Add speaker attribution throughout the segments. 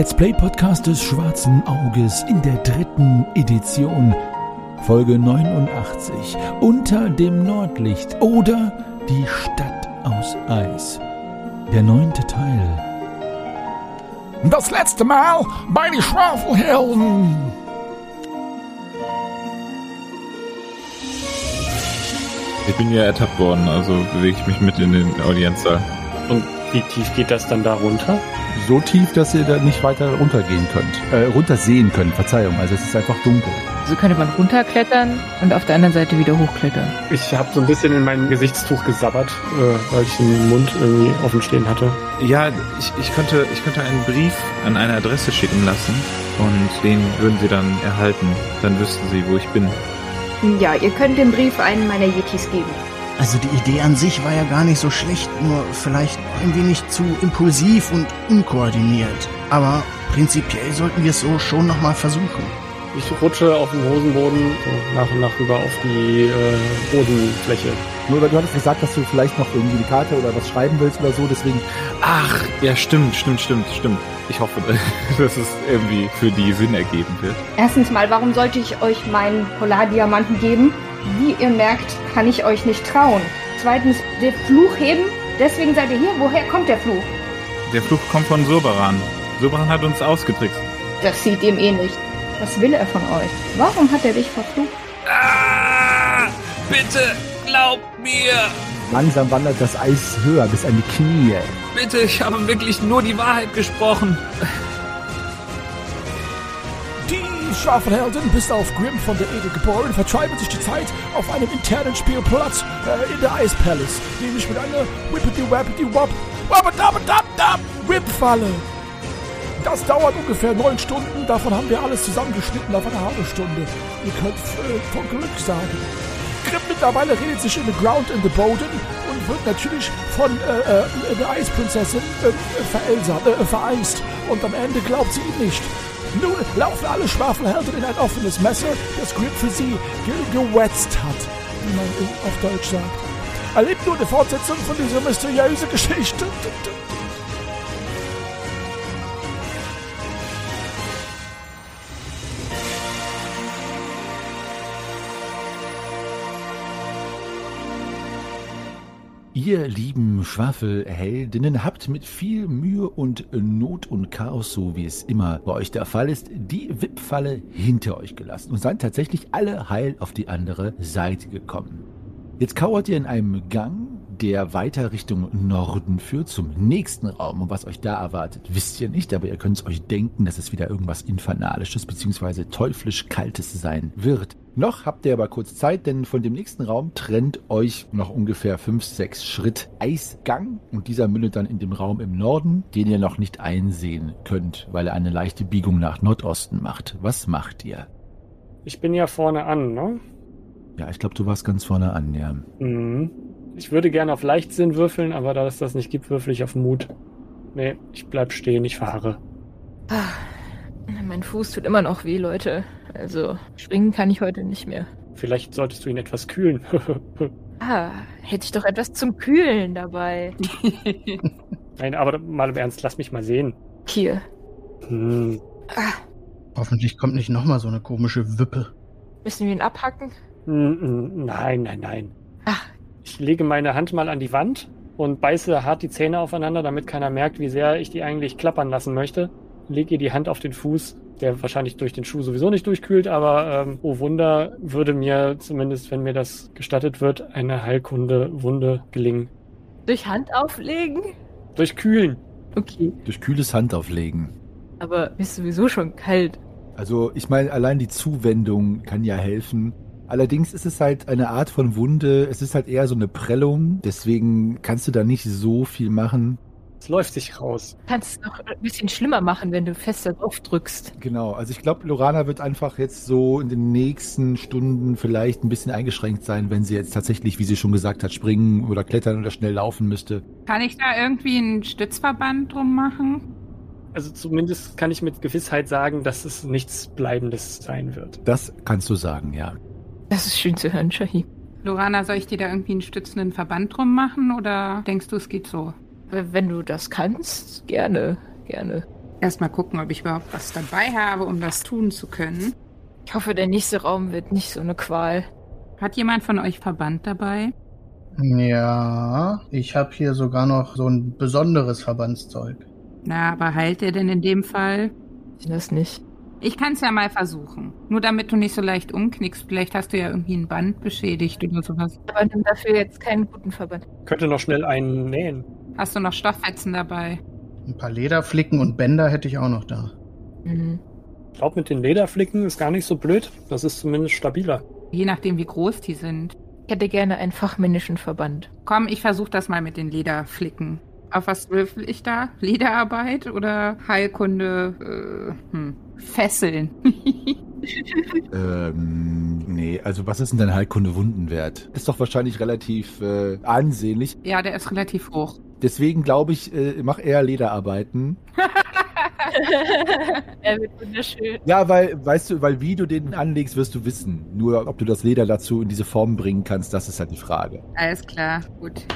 Speaker 1: Let's Play Podcast des Schwarzen Auges in der dritten Edition, Folge 89, unter dem Nordlicht oder die Stadt aus Eis. Der neunte Teil.
Speaker 2: Das letzte Mal bei den Schwafelhelden.
Speaker 3: Ich bin ja ertappt worden, also bewege ich mich mit in den Audienzsaal.
Speaker 4: Und wie tief geht das dann da runter?
Speaker 5: So tief, dass ihr da nicht weiter runtergehen könnt. Äh, runtersehen könnt, Verzeihung. Also es ist einfach dunkel.
Speaker 6: So könnte man runterklettern und auf der anderen Seite wieder hochklettern.
Speaker 4: Ich habe so ein bisschen in mein Gesichtstuch gesabbert, äh, weil ich den Mund irgendwie offen stehen hatte.
Speaker 3: Ja, ich, ich, könnte, ich könnte einen Brief an eine Adresse schicken lassen und den würden sie dann erhalten. Dann wüssten sie, wo ich bin.
Speaker 7: Ja, ihr könnt den Brief einen meiner Yetis geben.
Speaker 8: Also die Idee an sich war ja gar nicht so schlecht, nur vielleicht ein wenig zu impulsiv und unkoordiniert. Aber prinzipiell sollten wir es so schon nochmal versuchen.
Speaker 4: Ich rutsche auf dem Hosenboden so nach und nach rüber auf die äh, Bodenfläche.
Speaker 5: Nur weil du hattest gesagt, dass du vielleicht noch irgendwie eine Karte oder was schreiben willst oder so, deswegen.
Speaker 3: Ach, ja, stimmt, stimmt, stimmt, stimmt. Ich hoffe, dass es irgendwie für die Sinn ergeben wird.
Speaker 7: Erstens mal, warum sollte ich euch meinen Polardiamanten geben? Wie ihr merkt, kann ich euch nicht trauen. Zweitens, der Fluch heben. Deswegen seid ihr hier. Woher kommt der Fluch?
Speaker 3: Der Fluch kommt von Surbaran. Surbaran hat uns ausgetrickst.
Speaker 7: Das sieht ihm eh nicht. Was will er von euch? Warum hat er dich verflucht?
Speaker 9: Ah, bitte, glaubt mir.
Speaker 5: Langsam wandert das Eis höher bis an die Knie.
Speaker 9: Bitte, ich habe wirklich nur die Wahrheit gesprochen.
Speaker 2: Die Schwafelhelden, bis auf Grimm von der Ede geboren, vertreiben sich die Zeit auf einem internen Spielplatz äh, in der Ice Palace, nämlich mit einer Whippity-Wappity-Wop, Wappity-Dab-Dab-Dab, Whip-Falle. Das dauert ungefähr neun Stunden, davon haben wir alles zusammengeschnitten auf eine halbe Stunde. Ihr könnt äh, von Glück sagen. Grimm mittlerweile redet sich in the ground in the Boden und wird natürlich von äh, äh, der Eisprinzessin äh, verelsam, äh, vereist. Und am Ende glaubt sie ihm nicht. Nun laufen alle Schwafelhelden in ein offenes Messer, das Grimm für sie ge gewetzt hat, wie man auf Deutsch sagt. Erlebt nur eine Fortsetzung von dieser mysteriösen Geschichte.
Speaker 1: Ihr lieben Schwafelheldinnen habt mit viel Mühe und Not und Chaos, so wie es immer bei euch der Fall ist, die Wippfalle hinter euch gelassen und seid tatsächlich alle heil auf die andere Seite gekommen. Jetzt kauert ihr in einem Gang, der weiter Richtung Norden führt, zum nächsten Raum. Und was euch da erwartet, wisst ihr nicht, aber ihr könnt es euch denken, dass es wieder irgendwas Infernalisches bzw. teuflisch Kaltes sein wird. Noch habt ihr aber kurz Zeit, denn von dem nächsten Raum trennt euch noch ungefähr 5, 6 Schritt Eisgang und dieser mündet dann in dem Raum im Norden, den ihr noch nicht einsehen könnt, weil er eine leichte Biegung nach Nordosten macht. Was macht ihr?
Speaker 4: Ich bin ja vorne an, ne?
Speaker 1: Ja, ich glaube, du warst ganz vorne an, ja.
Speaker 4: Mhm. Ich würde gerne auf Leichtsinn würfeln, aber da es das nicht gibt, würfel ich auf Mut. Nee, ich bleib stehen, ich fahre.
Speaker 6: Ah, mein Fuß tut immer noch weh, Leute. Also springen kann ich heute nicht mehr.
Speaker 4: Vielleicht solltest du ihn etwas kühlen.
Speaker 6: ah, hätte ich doch etwas zum Kühlen dabei.
Speaker 4: Nein, aber mal im Ernst, lass mich mal sehen.
Speaker 6: Hier.
Speaker 4: Hm.
Speaker 6: Ah,
Speaker 8: Hoffentlich kommt nicht nochmal so eine komische Wippe.
Speaker 6: müssen wir ihn abhacken?
Speaker 4: Mm, mm, Nein, nein, nein. Ich lege meine Hand mal an die Wand und beiße hart die Zähne aufeinander, damit keiner merkt, wie sehr ich die eigentlich klappern lassen möchte. Lege ihr die Hand auf den Fuß, der wahrscheinlich durch den Schuh sowieso nicht durchkühlt, aber ähm, oh Wunder, würde mir zumindest, wenn mir das gestattet wird, eine Heilkunde Wunde gelingen.
Speaker 6: durch Hand auflegen?
Speaker 4: Durch Kühlen.
Speaker 6: Okay.
Speaker 1: Durch kühles Handauflegen.
Speaker 6: Aber ist sowieso schon kalt.
Speaker 1: Also ich meine, allein die Zuwendung kann ja helfen. Allerdings ist es halt eine Art von Wunde. Es ist halt eher so eine Prellung. Deswegen kannst du da nicht so viel machen.
Speaker 4: Es läuft sich raus.
Speaker 6: Kannst es noch ein bisschen schlimmer machen, wenn du fester drauf drückst.
Speaker 1: Genau. Also ich glaube, Lorana wird einfach jetzt so in den nächsten Stunden vielleicht ein bisschen eingeschränkt sein, wenn sie jetzt tatsächlich, wie sie schon gesagt hat, springen oder klettern oder schnell laufen müsste.
Speaker 10: Kann ich da irgendwie einen Stützverband drum machen?
Speaker 4: Also zumindest kann ich mit Gewissheit sagen, dass es nichts Bleibendes sein wird.
Speaker 1: Das kannst du sagen, ja.
Speaker 6: Das ist schön zu hören, Shahi.
Speaker 10: Lorana, soll ich dir da irgendwie einen stützenden Verband drum machen oder denkst du, es geht so?
Speaker 6: W- Wenn du das kannst, gerne, gerne.
Speaker 10: Erstmal gucken, ob ich überhaupt was dabei habe, um das tun zu können.
Speaker 6: Ich hoffe, der nächste Raum wird nicht so eine Qual.
Speaker 10: Hat jemand von euch Verband dabei?
Speaker 8: Ja, ich habe hier sogar noch so ein besonderes Verbandszeug.
Speaker 10: Na, aber heilt er denn in dem Fall?
Speaker 6: Ich das nicht.
Speaker 10: Ich kann es ja mal versuchen. Nur damit du nicht so leicht umknickst. Vielleicht hast du ja irgendwie ein Band beschädigt oder sowas.
Speaker 6: Aber nimm dafür jetzt keinen guten Verband.
Speaker 4: Könnte noch schnell einen nähen.
Speaker 10: Hast du noch Stoffwetzen dabei?
Speaker 8: Ein paar Lederflicken und Bänder hätte ich auch noch da.
Speaker 6: Mhm.
Speaker 4: Ich glaube, mit den Lederflicken ist gar nicht so blöd. Das ist zumindest stabiler.
Speaker 10: Je nachdem, wie groß die sind.
Speaker 6: Ich hätte gerne einen fachmännischen Verband.
Speaker 10: Komm, ich versuche das mal mit den Lederflicken. Auf was würfel ich da? Lederarbeit oder Heilkunde? Äh, hm. Fesseln.
Speaker 1: Ähm, nee, also was ist denn dein Heilkunde-Wundenwert? Ist doch wahrscheinlich relativ äh, ansehnlich.
Speaker 10: ja, der ist relativ hoch.
Speaker 1: Deswegen glaube ich, äh, mach eher Lederarbeiten.
Speaker 6: er wird wunderschön.
Speaker 1: Ja, weil, weißt du, weil wie du den anlegst, wirst du wissen. Nur ob du das Leder dazu in diese Form bringen kannst, das ist halt die Frage.
Speaker 10: Alles klar, gut.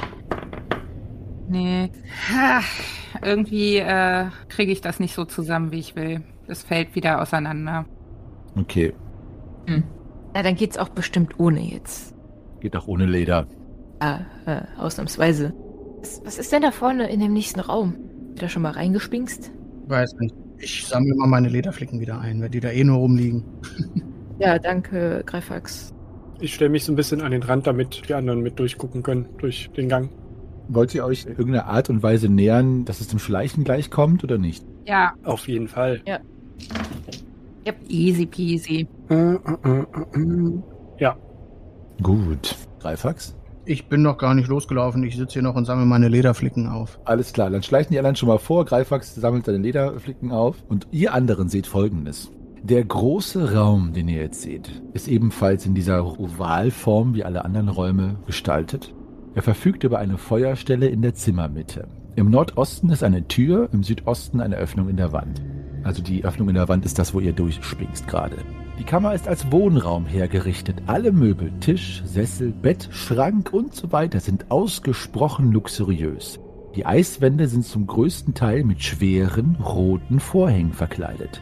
Speaker 10: Nee. Ha, irgendwie äh, kriege ich das nicht so zusammen, wie ich will. Das fällt wieder auseinander.
Speaker 1: Okay,
Speaker 6: Na, dann geht's auch bestimmt ohne jetzt.
Speaker 1: geht auch ohne Leder.
Speaker 6: Ah, äh, ausnahmsweise. Was, was ist denn da vorne in dem nächsten Raum? Da schon mal reingespinkst?
Speaker 8: Weiß nicht. Ich sammle mal meine Lederflicken wieder ein, weil die da eh nur rumliegen.
Speaker 6: Ja, danke, Greifax.
Speaker 4: Ich stelle mich so ein bisschen an den Rand, damit die anderen mit durchgucken können, durch den Gang.
Speaker 1: Wollt ihr euch in irgendeiner Art und Weise nähern, dass es dem Schleichen gleichkommt oder nicht?
Speaker 10: Ja,
Speaker 4: Auf jeden Fall.
Speaker 10: easy peasy.
Speaker 4: Äh, äh, äh. Ja,
Speaker 1: Gut. Greifax?
Speaker 8: Ich bin noch gar nicht losgelaufen. Ich sitze hier noch und sammle meine Lederflicken auf.
Speaker 1: Alles klar, dann schleichen die anderen schon mal vor. Greifax sammelt seine Lederflicken auf. Und ihr anderen seht folgendes. Der große Raum, den ihr jetzt seht, ist ebenfalls in dieser Ovalform wie alle anderen Räume gestaltet. Er verfügt über eine Feuerstelle in der Zimmermitte. Im Nordosten ist eine Tür, im Südosten eine Öffnung in der Wand. Also die Öffnung in der Wand ist das, wo ihr durchspringst gerade. Die Kammer ist als Wohnraum hergerichtet. Alle Möbel, Tisch, Sessel, Bett, Schrank und so weiter sind ausgesprochen luxuriös. Die Eiswände sind zum größten Teil mit schweren, roten Vorhängen verkleidet.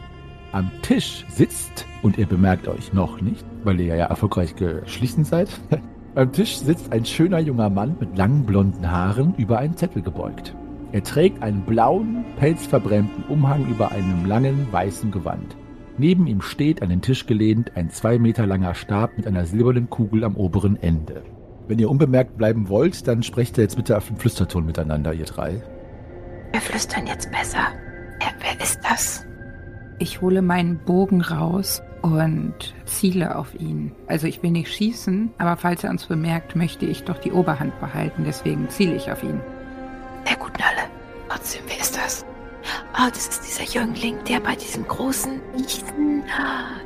Speaker 1: Am Tisch sitzt, und ihr bemerkt euch noch nicht, weil ihr ja erfolgreich geschlichen seid, am Tisch sitzt ein schöner junger Mann mit langen blonden Haaren über einen Zettel gebeugt. Er trägt einen blauen, pelzverbrämten Umhang über einem langen, weißen Gewand. Neben ihm steht, an den Tisch gelehnt, ein zwei Meter langer Stab mit einer silbernen Kugel am oberen Ende. Wenn ihr unbemerkt bleiben wollt, dann sprecht ihr jetzt bitte auf den Flüsterton miteinander, ihr drei.
Speaker 6: Wir flüstern jetzt besser. Wer, wer ist das?
Speaker 10: Ich hole meinen Bogen raus und ziele auf ihn. Also ich will nicht schießen, aber falls er uns bemerkt, möchte ich doch die Oberhand behalten. Deswegen ziele ich auf ihn.
Speaker 6: Der guten Alle. Trotzdem, wer ist das? Ah, das ist dieser Jüngling, der bei diesem großen Riesen...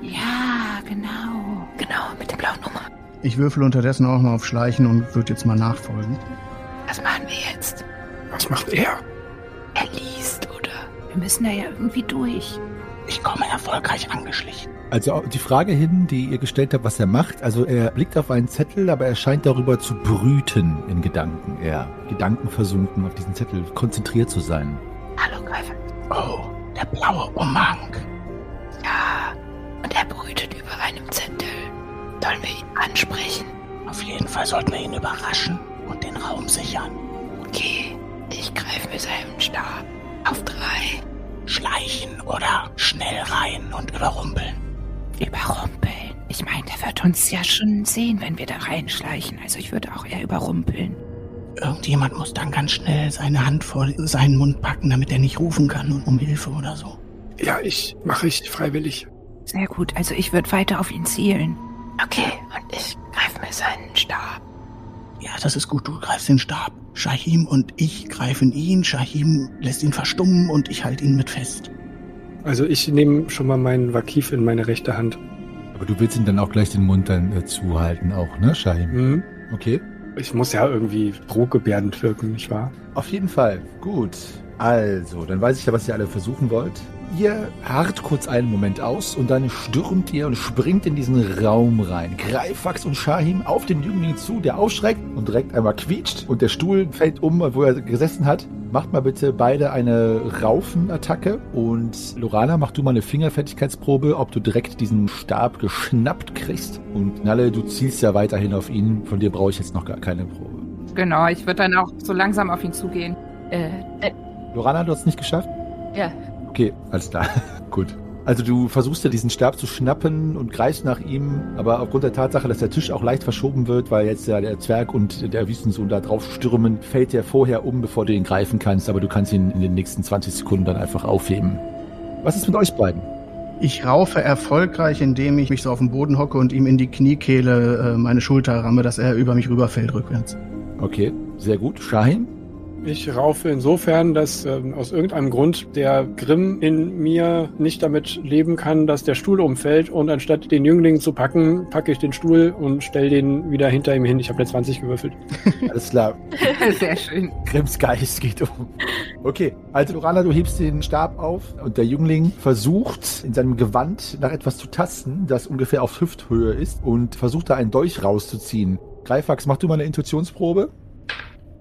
Speaker 10: Ja, genau.
Speaker 6: Genau, mit dem blauen Nummer.
Speaker 8: Ich würfel unterdessen auch mal auf Schleichen und würde jetzt mal nachfolgen.
Speaker 6: Was machen wir jetzt?
Speaker 2: Was macht er?
Speaker 6: Er liest, oder?
Speaker 10: Wir müssen da ja irgendwie durch.
Speaker 8: Ich komme erfolgreich angeschlichen.
Speaker 1: Also die Frage hin, die ihr gestellt habt, was er macht, also er blickt auf einen Zettel, aber er scheint darüber zu brüten in Gedanken. Er Gedanken versunken auf diesen Zettel, konzentriert zu sein.
Speaker 6: Hallo, Greifax.
Speaker 8: Oh, der blaue Umhang.
Speaker 6: Ja, und er brütet über einem Zettel. Sollen wir ihn ansprechen?
Speaker 8: Auf jeden Fall sollten wir ihn überraschen und den Raum sichern.
Speaker 6: Okay, ich greife mit seinem Stab. Auf drei.
Speaker 8: Schleichen oder schnell rein und überrumpeln.
Speaker 10: Überrumpeln. Ich meine, der wird uns ja schon sehen, wenn wir da reinschleichen. Also ich würde auch eher überrumpeln.
Speaker 8: Irgendjemand muss dann ganz schnell seine Hand vor seinen Mund packen, damit er nicht rufen kann und um Hilfe oder so.
Speaker 2: Ja, ich mache ich freiwillig.
Speaker 10: Sehr gut. Also ich würde weiter auf ihn zielen.
Speaker 6: Okay, und ich greife mir seinen Stab.
Speaker 8: Ja, das ist gut. Du greifst den Stab. Shahim und ich greifen ihn. Shahim lässt ihn verstummen und ich halte ihn mit fest.
Speaker 4: Also ich nehme schon mal meinen Wakif in meine rechte Hand.
Speaker 1: Aber du willst ihm dann auch gleich den Mund dann äh, zuhalten auch, ne, Shahim?
Speaker 4: Mhm.
Speaker 1: Okay.
Speaker 4: Ich muss ja irgendwie drohgebärdend wirken, nicht wahr?
Speaker 1: Auf jeden Fall. Gut. Also, dann weiß ich ja, was ihr alle versuchen wollt. Ihr harrt kurz einen Moment aus und dann stürmt ihr und springt in diesen Raum rein. Greifax und Shahim auf den Jüngling zu, der aufschreckt und direkt einmal quietscht und der Stuhl fällt um, wo er gesessen hat. Macht mal bitte beide eine Raufenattacke und Lorana, mach du mal eine Fingerfertigkeitsprobe, ob du direkt diesen Stab geschnappt kriegst. Und Nalle, du zielst ja weiterhin auf ihn. Von dir brauche ich jetzt noch gar keine Probe.
Speaker 10: Genau, ich würde dann auch so langsam auf ihn zugehen.
Speaker 6: Äh, äh,
Speaker 1: Lorana, du hast es nicht geschafft?
Speaker 6: ja.
Speaker 1: Okay, alles klar. Gut. Also du versuchst ja diesen Stab zu schnappen und greifst nach ihm, aber aufgrund der Tatsache, dass der Tisch auch leicht verschoben wird, weil jetzt ja der Zwerg und der Wüstensohn da drauf stürmen, fällt der vorher um, bevor du ihn greifen kannst, aber du kannst ihn in den nächsten 20 Sekunden dann einfach aufheben. Was ist mit euch beiden?
Speaker 8: Ich raufe erfolgreich, indem ich mich so auf den Boden hocke und ihm in die Kniekehle äh, meine Schulter ramme, dass er über mich rüberfällt rückwärts.
Speaker 1: Okay, sehr gut. Shahin?
Speaker 4: Ich raufe insofern, dass ähm, aus irgendeinem Grund der Grimm in mir nicht damit leben kann, dass der Stuhl umfällt und anstatt den Jüngling zu packen, packe ich den Stuhl und stelle den wieder hinter ihm hin. Ich habe eine 20 gewürfelt.
Speaker 1: Alles klar.
Speaker 10: Sehr schön.
Speaker 1: Grimms Geist geht um. Okay, also Lorana, du hebst den Stab auf und der Jüngling versucht in seinem Gewand nach etwas zu tasten, das ungefähr auf Hüfthöhe ist und versucht da einen Dolch rauszuziehen. Greifax, mach du mal eine Intuitionsprobe.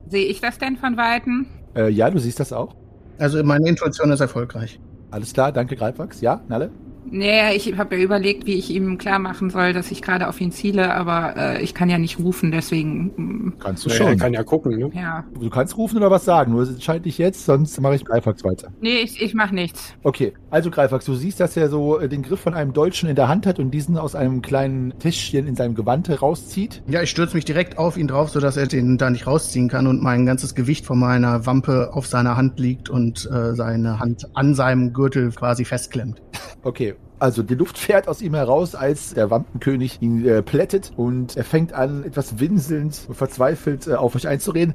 Speaker 10: Sehe ich das denn von Weitem?
Speaker 1: Äh, ja, du siehst das auch.
Speaker 8: Also meine Intuition ist erfolgreich.
Speaker 1: Alles klar, danke Greifax. Ja, Nalle?
Speaker 10: Nee, ich habe ja überlegt, wie ich ihm klar machen soll, dass ich gerade auf ihn ziele, aber äh, ich kann ja nicht rufen, deswegen. mm,
Speaker 1: Kannst du
Speaker 4: Ja,
Speaker 1: schon.
Speaker 4: er kann ja gucken, ne?
Speaker 10: Ja.
Speaker 1: Du kannst rufen oder was sagen, nur entscheid dich jetzt, sonst mache ich Greifax weiter.
Speaker 10: Nee, ich, ich mach nichts.
Speaker 1: Okay, also Greifax, du siehst, dass er so äh, den Griff von einem Deutschen in der Hand hat und diesen aus einem kleinen Täschchen in seinem Gewand rauszieht.
Speaker 8: Ja, ich stürze mich direkt auf ihn drauf, sodass er den da nicht rausziehen kann und mein ganzes Gewicht von meiner Wampe auf seiner Hand liegt und äh, seine Hand an seinem Gürtel quasi festklemmt.
Speaker 1: Okay, also die Luft fährt aus ihm heraus, als der Wampenkönig ihn äh, plättet und er fängt an, etwas winselnd und verzweifelt äh, auf euch einzureden.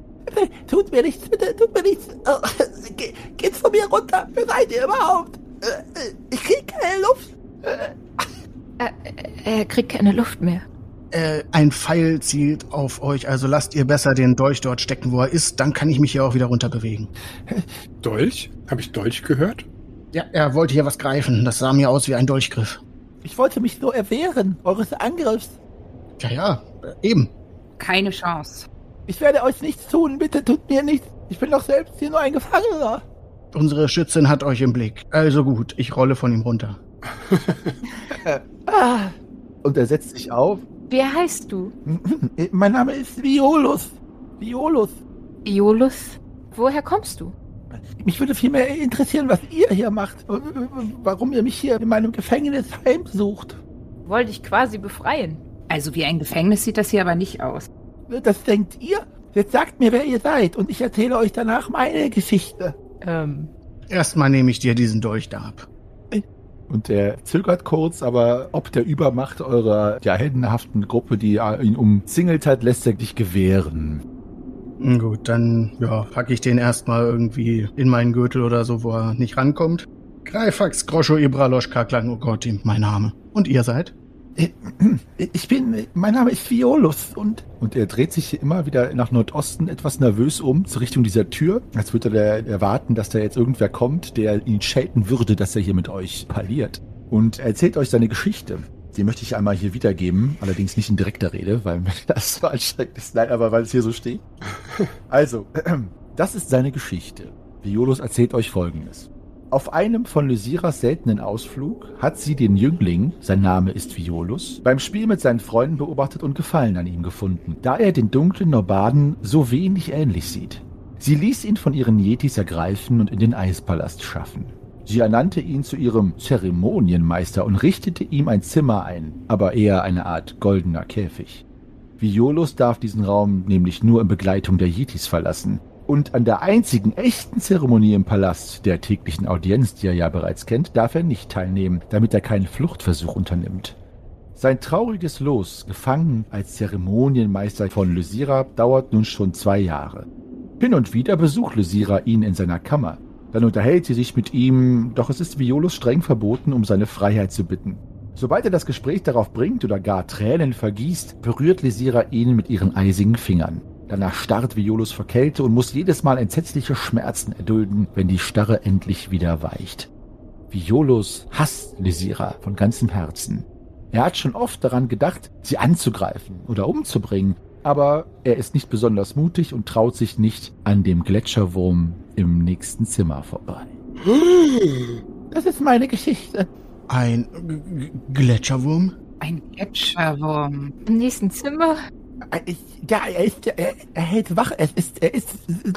Speaker 2: Tut mir nichts, bitte, tut mir nichts. Oh, ge geht's von mir runter? Wer seid ihr überhaupt? Äh, äh, Ich krieg keine Luft.
Speaker 6: Äh, er kriegt keine Luft mehr.
Speaker 8: Äh, ein Pfeil zielt auf euch, also lasst ihr besser den Dolch dort stecken, wo er ist, dann kann ich mich hier auch wieder runter bewegen.
Speaker 4: Dolch? Habe ich Dolch gehört?
Speaker 8: Ja, er wollte hier was greifen. Das sah mir aus wie ein Dolchgriff.
Speaker 2: Ich wollte mich nur erwehren, eures Angriffs.
Speaker 8: Ja, ja, eben.
Speaker 10: Keine Chance.
Speaker 2: Ich werde euch nichts tun, bitte tut mir nichts. Ich bin doch selbst hier nur ein Gefangener.
Speaker 8: Unsere Schützin hat euch im Blick. Also gut, ich rolle von ihm runter.
Speaker 2: Ah,
Speaker 1: Und er setzt sich auf.
Speaker 6: Wie heißt du?
Speaker 2: mein Name ist Violus. Violus.
Speaker 6: Iolus? Woher kommst du?
Speaker 2: Mich würde vielmehr interessieren, was ihr hier macht. und Warum ihr mich hier in meinem Gefängnis heimsucht.
Speaker 6: Wollte ich quasi befreien.
Speaker 10: Also wie ein Gefängnis sieht das hier aber nicht aus.
Speaker 2: Das denkt ihr? Jetzt sagt mir, wer ihr seid und ich erzähle euch danach meine Geschichte.
Speaker 6: Ähm,
Speaker 8: Erstmal nehme ich dir diesen Dolch da ab.
Speaker 1: Und er zögert kurz, aber ob der Übermacht eurer ja, heldenhaften Gruppe, die äh, ihn umzingelt hat, lässt er dich gewähren.
Speaker 8: Gut, dann ja, packe ich den erstmal irgendwie in meinen Gürtel oder so, wo er nicht rankommt. Greifax Groscho Ibraloschka Klang, oh mein Name. Und ihr seid?
Speaker 2: Ich bin, mein Name ist Violus und
Speaker 1: Und er dreht sich immer wieder nach Nordosten etwas nervös um, zur Richtung dieser Tür, als würde er erwarten, dass da jetzt irgendwer kommt, der ihn schelten würde, dass er hier mit euch parliert. Und er erzählt euch seine Geschichte. Die möchte ich einmal hier wiedergeben, allerdings nicht in direkter Rede, weil mir das so anstrengend ist. Nein, aber weil es hier so steht. Also, das ist seine Geschichte. Violus erzählt euch Folgendes. Auf einem von Lysiras seltenen Ausflug hat sie den Jüngling, sein Name ist Violus, beim Spiel mit seinen Freunden beobachtet und Gefallen an ihm gefunden, da er den dunklen Nobaden so wenig ähnlich sieht. Sie ließ ihn von ihren Yetis ergreifen und in den Eispalast schaffen. Sie ernannte ihn zu ihrem Zeremonienmeister und richtete ihm ein Zimmer ein, aber eher eine Art goldener Käfig. Violus darf diesen Raum nämlich nur in Begleitung der Yetis verlassen. Und an der einzigen echten Zeremonie im Palast, der täglichen Audienz, die er ja bereits kennt, darf er nicht teilnehmen, damit er keinen Fluchtversuch unternimmt. Sein trauriges Los, gefangen als Zeremonienmeister von Lysira, dauert nun schon zwei Jahre. Hin und wieder besucht Lysira ihn in seiner Kammer. Dann unterhält sie sich mit ihm, doch es ist Violus streng verboten, um seine Freiheit zu bitten. Sobald er das Gespräch darauf bringt oder gar Tränen vergießt, berührt Lysira ihn mit ihren eisigen Fingern. Danach starrt Violus vor Kälte und muss jedes Mal entsetzliche Schmerzen erdulden, wenn die Starre endlich wieder weicht. Violos hasst Lysira von ganzem Herzen. Er hat schon oft daran gedacht, sie anzugreifen oder umzubringen, aber er ist nicht besonders mutig und traut sich nicht an dem Gletscherwurm im nächsten Zimmer vorbei. Das ist meine Geschichte.
Speaker 8: Ein G G Gletscherwurm?
Speaker 10: Ein Gletscherwurm.
Speaker 6: Im nächsten Zimmer?
Speaker 1: Ich, ja, er, ist, er, er hält wach. Es ist, er ist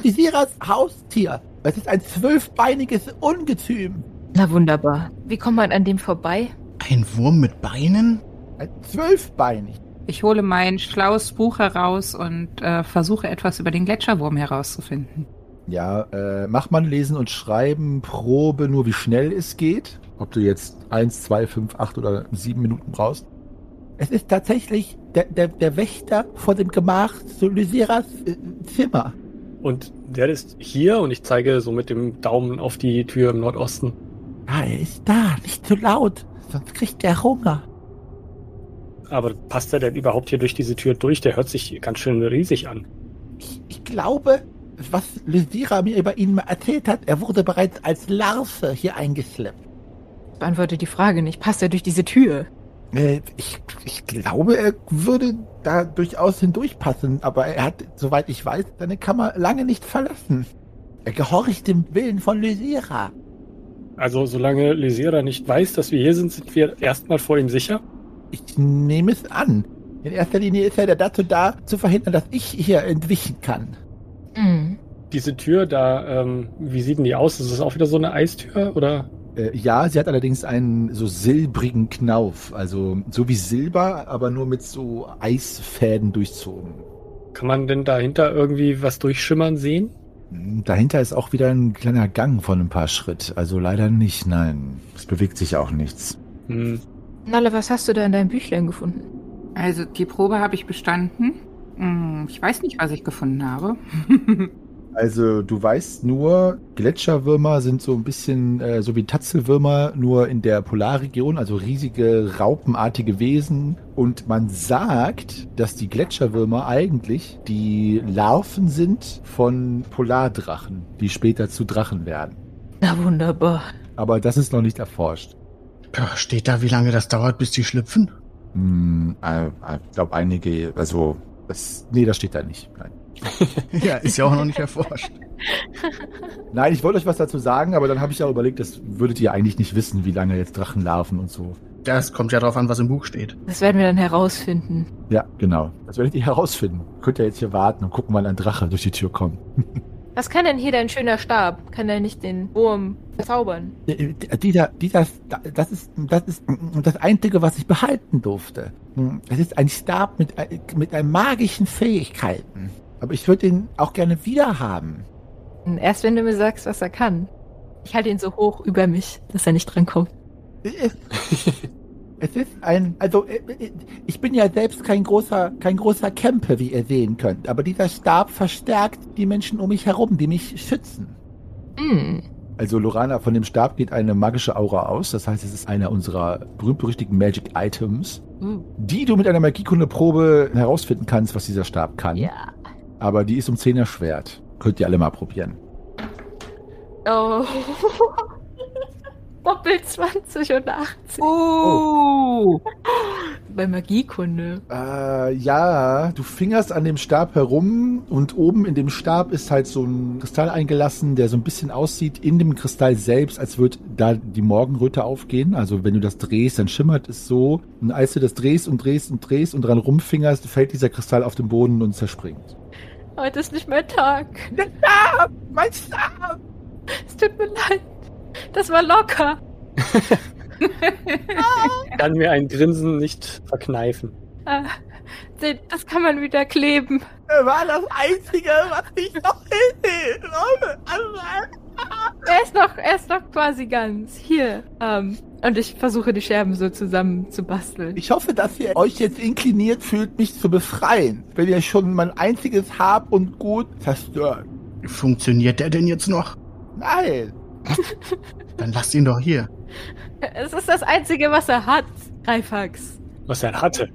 Speaker 1: Lysiras Haustier. Es ist ein zwölfbeiniges Ungetüm.
Speaker 6: Na wunderbar. Wie kommt man an dem vorbei?
Speaker 8: Ein Wurm mit Beinen?
Speaker 1: Ein zwölfbeinig.
Speaker 10: Ich hole mein schlaues Buch heraus und äh, versuche etwas über den Gletscherwurm herauszufinden.
Speaker 1: Ja, äh, mach mal Lesen und Schreiben Probe nur, wie schnell es geht. Ob du jetzt eins, zwei, fünf, acht oder sieben Minuten brauchst. Es ist tatsächlich der, der, der Wächter vor dem Gemach zu Lysiras äh, Zimmer.
Speaker 4: Und der ist hier und ich zeige so mit dem Daumen auf die Tür im Nordosten.
Speaker 1: Ja, er ist da. Nicht zu laut, sonst kriegt er Hunger.
Speaker 4: Aber passt er denn überhaupt hier durch diese Tür durch? Der hört sich ganz schön riesig an.
Speaker 1: Ich, ich glaube, was Lysira mir über ihn erzählt hat, er wurde bereits als Larve hier eingeschleppt.
Speaker 6: Beantworte die Frage nicht. Passt er durch diese Tür?
Speaker 1: Äh, ich, ich glaube, er würde da durchaus hindurchpassen, aber er hat, soweit ich weiß, seine Kammer lange nicht verlassen. Er gehorcht dem Willen von Lysira.
Speaker 4: Also solange Lysira nicht weiß, dass wir hier sind, sind wir erstmal vor ihm sicher?
Speaker 1: Ich nehme es an. In erster Linie ist er dazu da, zu verhindern, dass ich hier entwischen kann.
Speaker 6: Mhm.
Speaker 4: Diese Tür da, ähm, wie sieht denn die aus? Ist das auch wieder so eine Eistür oder?
Speaker 1: Äh, ja, sie hat allerdings einen so silbrigen Knauf, also so wie Silber, aber nur mit so Eisfäden durchzogen.
Speaker 4: Kann man denn dahinter irgendwie was durchschimmern sehen?
Speaker 1: Hm, Dahinter ist auch wieder ein kleiner Gang von ein paar Schritt. Also leider nicht, nein. Es bewegt sich auch nichts.
Speaker 4: Hm.
Speaker 6: Nalle, was hast du da in deinem Büchlein gefunden?
Speaker 10: Also die Probe habe ich bestanden. Hm, Ich weiß nicht, was ich gefunden habe.
Speaker 1: Also du weißt nur, Gletscherwürmer sind so ein bisschen äh, so wie Tatzelwürmer, nur in der Polarregion, also riesige raupenartige Wesen. Und man sagt, dass die Gletscherwürmer eigentlich die Larven sind von Polardrachen, die später zu Drachen werden.
Speaker 6: Na wunderbar.
Speaker 1: Aber das ist noch nicht erforscht.
Speaker 8: Ja, steht da, wie lange das dauert, bis die schlüpfen?
Speaker 1: Hm, äh, ich glaube einige, also das, nee, das steht da nicht. Nein.
Speaker 8: Ja, ist ja auch noch nicht erforscht.
Speaker 1: Nein, ich wollte euch was dazu sagen, aber dann habe ich ja überlegt, das würdet ihr eigentlich nicht wissen, wie lange jetzt Drachenlarven und so.
Speaker 8: Das kommt ja drauf an, was im Buch steht.
Speaker 6: Das werden wir dann herausfinden.
Speaker 1: Ja, genau. Das werdet ihr herausfinden. Könnt ihr jetzt hier warten und gucken, wann ein Drache durch die Tür kommt.
Speaker 6: Was kann denn hier dein schöner Stab? Kann er nicht den Wurm verzaubern?
Speaker 1: Äh, Dieser, dieser, das ist, das ist das Einzige, was ich behalten durfte. Es ist ein Stab mit, mit einem magischen Fähigkeiten. Aber ich würde ihn auch gerne wieder haben.
Speaker 6: Erst wenn du mir sagst, was er kann. Ich halte ihn so hoch über mich, dass er nicht drankommt.
Speaker 1: Es ist ein, also äh, ich bin ja selbst kein großer, kein großer Camper, wie ihr sehen könnt. Aber dieser Stab verstärkt die Menschen um mich herum, die mich schützen.
Speaker 6: Hm.
Speaker 1: Also Lorana, von dem Stab geht eine magische Aura aus. Das heißt, es ist einer unserer berühmt-berüchtigten Magic Items,
Speaker 6: Uh.
Speaker 1: die du mit einer Magiekunde-Probe herausfinden kannst, was dieser Stab kann.
Speaker 6: Ja.
Speaker 1: Aber die ist um 10 erschwert. Könnt ihr alle mal probieren.
Speaker 6: Oh. Doppelt 20 und 80.
Speaker 10: Oh!
Speaker 6: Bei Magiekunde.
Speaker 1: Äh, ja, du fingerst an dem Stab herum und oben in dem Stab ist halt so ein Kristall eingelassen, der so ein bisschen aussieht in dem Kristall selbst, als würde da die Morgenröte aufgehen. Also wenn du das drehst, dann schimmert es so. Und als du das drehst und drehst und drehst und dran rumfingerst, fällt dieser Kristall auf den Boden und zerspringt.
Speaker 6: Heute ist nicht mehr Tag.
Speaker 1: Der Stab! Mein Stab!
Speaker 6: Es tut mir leid. Das war locker.
Speaker 4: Kann mir ein Grinsen nicht verkneifen.
Speaker 6: Ah, Das kann man wieder kleben.
Speaker 1: War das Einzige, was ich noch
Speaker 6: Er ist noch, er ist noch quasi ganz. Hier. Ähm, und ich versuche die Scherben so zusammen zu basteln.
Speaker 1: Ich hoffe, dass ihr euch jetzt inkliniert fühlt, mich zu befreien, wenn ihr schon mein einziges Hab und Gut zerstört.
Speaker 8: Funktioniert der denn jetzt noch?
Speaker 1: Nein!
Speaker 8: Dann lasst ihn doch hier.
Speaker 6: Es ist das Einzige, was er hat. Greifax
Speaker 4: Was er hatte.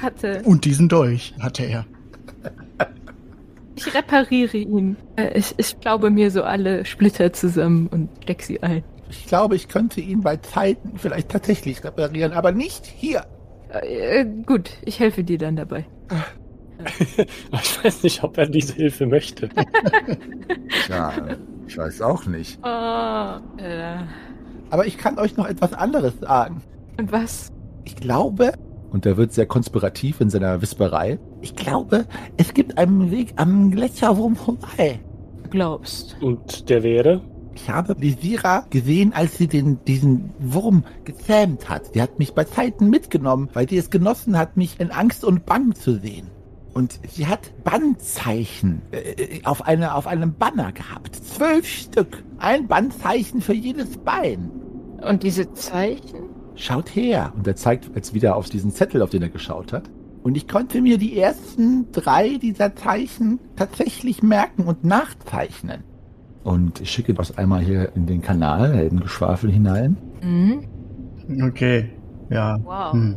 Speaker 6: hatte.
Speaker 8: Und diesen Dolch hatte er.
Speaker 6: Ich repariere ihn. Äh, Ich, ich glaube mir so alle Splitter zusammen und steck sie ein.
Speaker 1: Ich glaube, ich könnte ihn bei Zeiten vielleicht tatsächlich reparieren, aber nicht hier.
Speaker 6: Äh, gut, ich helfe dir dann dabei.
Speaker 4: ich weiß nicht, ob er diese Hilfe möchte.
Speaker 1: Ja, ich weiß auch nicht.
Speaker 6: Oh, äh,
Speaker 1: Aber ich kann euch noch etwas anderes sagen.
Speaker 6: und was?
Speaker 1: Ich glaube, und er wird sehr konspirativ in seiner Wisperei, ich glaube, es gibt einen Weg am Gletscherwurm vorbei.
Speaker 6: Glaubst.
Speaker 4: Und der wäre?
Speaker 1: Ich habe Lisira gesehen, als sie den, diesen Wurm gezähmt hat. Sie hat mich bei Zeiten mitgenommen, weil sie es genossen hat, mich in Angst und Bang zu sehen. Und sie hat Bandzeichen äh, auf, eine, auf einem Banner gehabt. Zwölf Stück. Ein Bandzeichen für jedes Bein.
Speaker 6: Und diese Zeichen?
Speaker 1: Schaut her. Und er zeigt jetzt wieder auf diesen Zettel, auf den er geschaut hat. Und ich konnte mir die ersten drei dieser Zeichen tatsächlich merken und nachzeichnen. Und ich schicke das einmal hier in den Kanal, Heldengeschwafel hinein.
Speaker 6: Mhm.
Speaker 8: Okay, ja.
Speaker 6: Wow.
Speaker 8: Hm.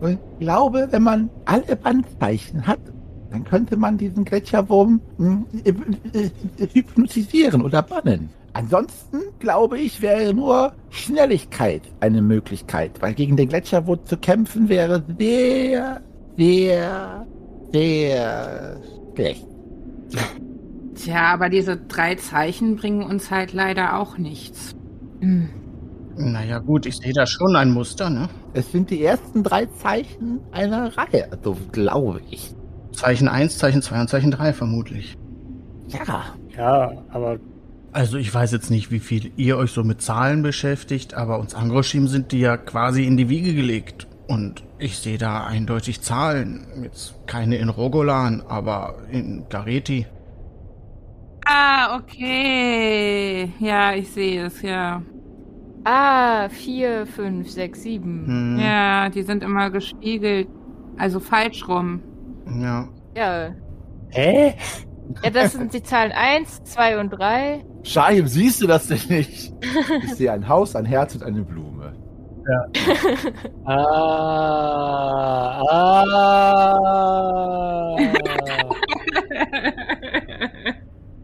Speaker 1: Und ich glaube, wenn man alle Bandzeichen hat, dann könnte man diesen Gletscherwurm hm, äh, äh, äh, hypnotisieren oder bannen. Ansonsten, glaube ich, wäre nur Schnelligkeit eine Möglichkeit, weil gegen den Gletscherwurm zu kämpfen wäre sehr, sehr, sehr schlecht.
Speaker 10: Tja, aber diese drei Zeichen bringen uns halt leider auch nichts.
Speaker 6: Hm.
Speaker 8: Naja, gut, ich sehe da schon ein Muster, ne?
Speaker 1: Es sind die ersten drei Zeichen einer Reihe, so glaube ich.
Speaker 8: Zeichen 1, Zeichen 2 und Zeichen 3 vermutlich.
Speaker 1: Ja,
Speaker 4: Ja, aber
Speaker 8: Also ich weiß jetzt nicht, wie viel ihr euch so mit Zahlen beschäftigt, aber uns Angroschim sind die ja quasi in die Wiege gelegt. Und ich sehe da eindeutig Zahlen. Jetzt keine in Rogolan, aber in Gareti.
Speaker 10: Ah, okay. Ja, ich sehe es, ja.
Speaker 6: Ah, vier, fünf, sechs, sieben.
Speaker 8: Hm,
Speaker 10: Ja, die sind immer gespiegelt. Also falsch rum.
Speaker 8: ja.
Speaker 6: Ja.
Speaker 4: Hä?
Speaker 6: Ja, das sind die Zahlen eins, zwei und drei.
Speaker 1: Shahim, siehst du das denn nicht? Ich sehe ein Haus, ein Herz und eine Blume.
Speaker 4: Ah, ah.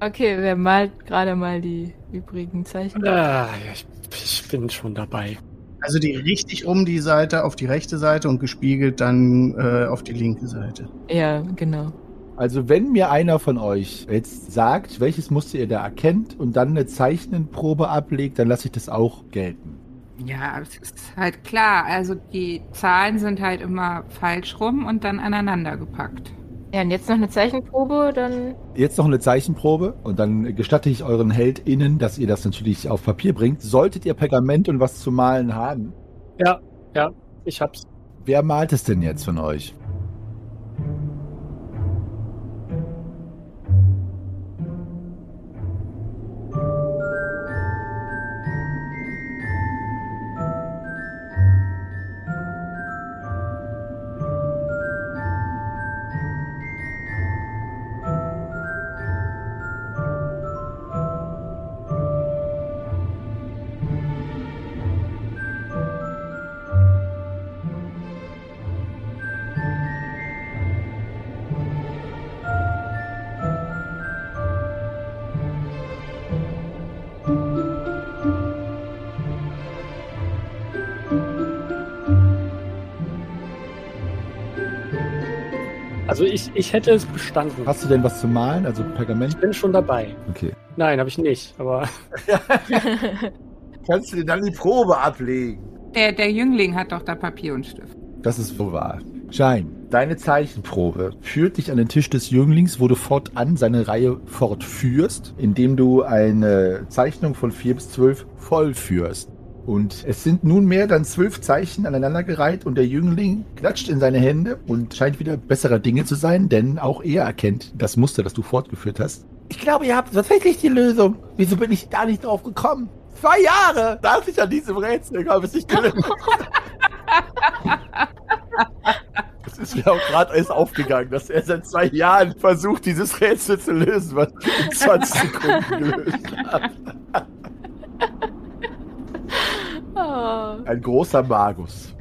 Speaker 6: Okay, wer malt gerade mal die übrigen Zeichen?
Speaker 4: ah ja, ich, ich bin schon dabei.
Speaker 8: Also die richtig um die Seite auf die rechte Seite und gespiegelt dann äh, auf die linke Seite.
Speaker 6: Ja, genau.
Speaker 1: Also wenn mir einer von euch jetzt sagt, welches Muster ihr da erkennt und dann eine Zeichnenprobe ablegt, dann lasse ich das auch gelten.
Speaker 10: Ja, es ist halt klar. Also die Zahlen sind halt immer falsch rum und dann aneinander gepackt.
Speaker 6: Ja, und jetzt noch eine Zeichenprobe, dann.
Speaker 1: Jetzt noch eine Zeichenprobe und dann gestatte ich euren HeldInnen, dass ihr das natürlich auf Papier bringt. Solltet ihr Pergament und was zu malen haben,
Speaker 4: Ja, ja, ich hab's.
Speaker 1: wer malt es denn jetzt von euch?
Speaker 4: Ich, hätte es bestanden.
Speaker 1: Hast du denn was zu malen? Also Pergament?
Speaker 4: Ich bin schon dabei.
Speaker 1: Okay.
Speaker 4: Nein, habe ich nicht. Aber
Speaker 1: Kannst du dir dann die Probe ablegen?
Speaker 10: Der, der Jüngling hat doch da Papier und Stift.
Speaker 1: Das ist wohl wahr. Schein, deine Zeichenprobe führt dich an den Tisch des Jünglings, wo du fortan seine Reihe fortführst, indem du eine Zeichnung von 4 bis 12 vollführst. Und es sind nunmehr dann zwölf Zeichen aneinandergereiht und der Jüngling klatscht in seine Hände und scheint wieder besserer Dinge zu sein, denn auch er erkennt das Muster, das du fortgeführt hast. Ich glaube, ihr habt tatsächlich die Lösung. Wieso bin ich da nicht drauf gekommen? Zwei Jahre saß ich an diesem Rätsel, habe es nicht gelöst. Es ist mir auch gerade erst aufgegangen, dass er seit zwei Jahren versucht, dieses Rätsel zu lösen, was in 20 Sekunden gelöst habe.
Speaker 6: Oh.
Speaker 1: Ein großer Magus.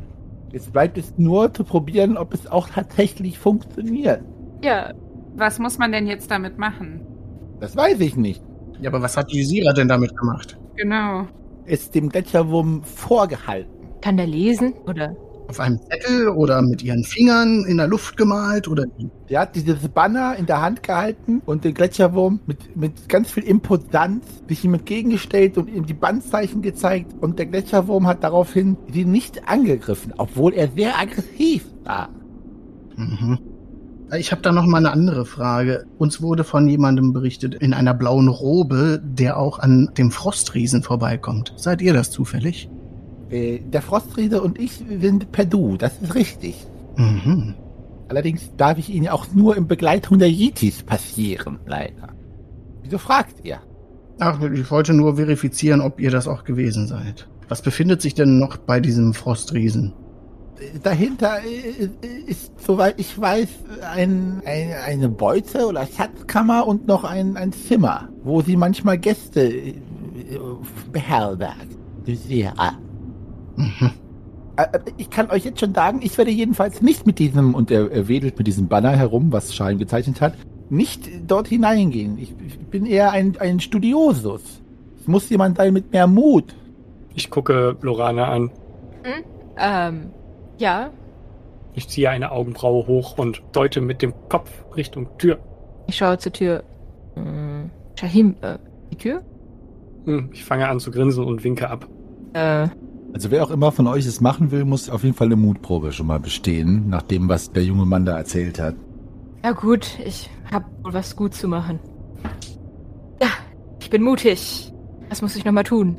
Speaker 1: Jetzt bleibt es nur zu probieren, ob es auch tatsächlich funktioniert.
Speaker 6: Ja,
Speaker 10: Was muss man denn jetzt damit machen?
Speaker 1: Das weiß ich nicht.
Speaker 8: Ja, aber was hat die Sira denn damit gemacht?
Speaker 10: Genau.
Speaker 11: ist dem Gletscherwurm vorgehalten.
Speaker 6: Kann der lesen? Oder?
Speaker 8: Auf einem Zettel oder mit ihren Fingern in der Luft gemalt oder wie?
Speaker 11: Der hat dieses Banner in der Hand gehalten und den Gletscherwurm mit, mit ganz viel Imposanz sich ihm entgegengestellt und ihm die Bandzeichen gezeigt. Und der Gletscherwurm hat daraufhin sie nicht angegriffen, obwohl er sehr aggressiv war.
Speaker 8: Mhm. Ich habe da noch mal eine andere Frage. Uns wurde von jemandem berichtet in einer blauen Robe, der auch an dem Frostriesen vorbeikommt. Seid ihr das zufällig?
Speaker 11: Äh, der Frostriese und ich sind per Du, das ist richtig.
Speaker 8: Mhm.
Speaker 11: Allerdings darf ich ihn auch nur in Begleitung der Yetis passieren, leider. Wieso fragt ihr?
Speaker 8: Ach, ich wollte nur verifizieren, ob ihr das auch gewesen seid. Was befindet sich denn noch bei diesem Frostriesen?
Speaker 11: Dahinter äh, ist, soweit ich weiß, ein, ein, eine Beute oder Schatzkammer und noch ein, ein Zimmer, wo sie manchmal Gäste äh, beherbergt. Ja.
Speaker 8: Mhm.
Speaker 11: Äh, Ich kann euch jetzt schon sagen, ich werde jedenfalls nicht mit diesem, und er, er wedelt mit diesem Banner herum, was Schein gezeichnet hat, nicht dort hineingehen. Ich, ich bin eher ein, ein Studiosus. Es muss jemand sein mit mehr Mut.
Speaker 4: Ich gucke Lorana an.
Speaker 6: Hm? Ähm, ja.
Speaker 4: Ich ziehe eine Augenbraue hoch und deute mit dem Kopf Richtung Tür.
Speaker 6: Ich schaue zur Tür. Hm, Shahim, äh, die Tür?
Speaker 4: Hm, Ich fange an zu grinsen und winke ab.
Speaker 6: Äh,
Speaker 1: Also wer auch immer von euch es machen will, muss auf jeden Fall eine Mutprobe schon mal bestehen, nach dem, was der junge Mann da erzählt hat.
Speaker 6: ja gut, ich hab wohl was gut zu machen. Ja, ich bin mutig. Was muss ich nochmal tun?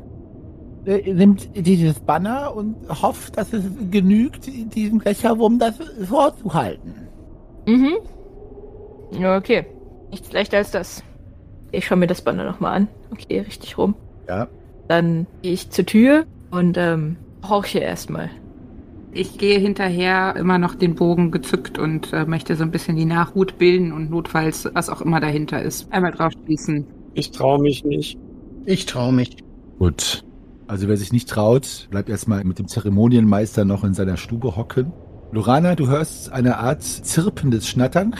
Speaker 11: Äh, Nimmt dieses Banner und hofft, dass es genügt, diesem Gletscherwurm das vorzuhalten.
Speaker 6: Mhm. Ja, okay. Nichts leichter als das. Ich schaue mir das Banner nochmal an. Okay, richtig rum.
Speaker 1: Ja.
Speaker 6: Dann gehe ich zur Tür und ähm, horche erstmal.
Speaker 10: Ich gehe hinterher immer noch den Bogen gezückt und äh, möchte so ein bisschen die Nachhut bilden und notfalls was auch immer dahinter ist. Einmal drauf schließen.
Speaker 4: Ich traue mich nicht.
Speaker 8: Ich traue mich.
Speaker 1: Gut. Also wer sich nicht traut, bleibt erstmal mit dem Zeremonienmeister noch in seiner Stube hocken. Lorana, du hörst eine Art zirpendes Schnattern.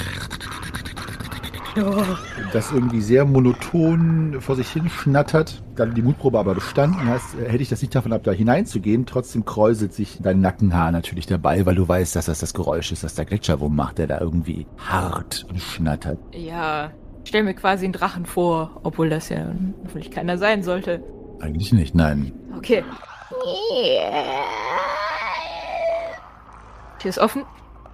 Speaker 1: Das irgendwie sehr monoton vor sich hin schnattert. Dann die Mutprobe aber bestanden hast, äh, hätte ich das nicht davon ab, da hineinzugehen. Trotzdem kräuselt sich dein Nackenhaar natürlich dabei, weil du weißt, dass das das Geräusch ist, das der Gletscherwurm macht, der da irgendwie hart und schnattert.
Speaker 6: Ja, ich stell mir quasi einen Drachen vor, obwohl das ja natürlich keiner sein sollte.
Speaker 1: Eigentlich nicht, nein.
Speaker 6: Okay. Tür ist offen.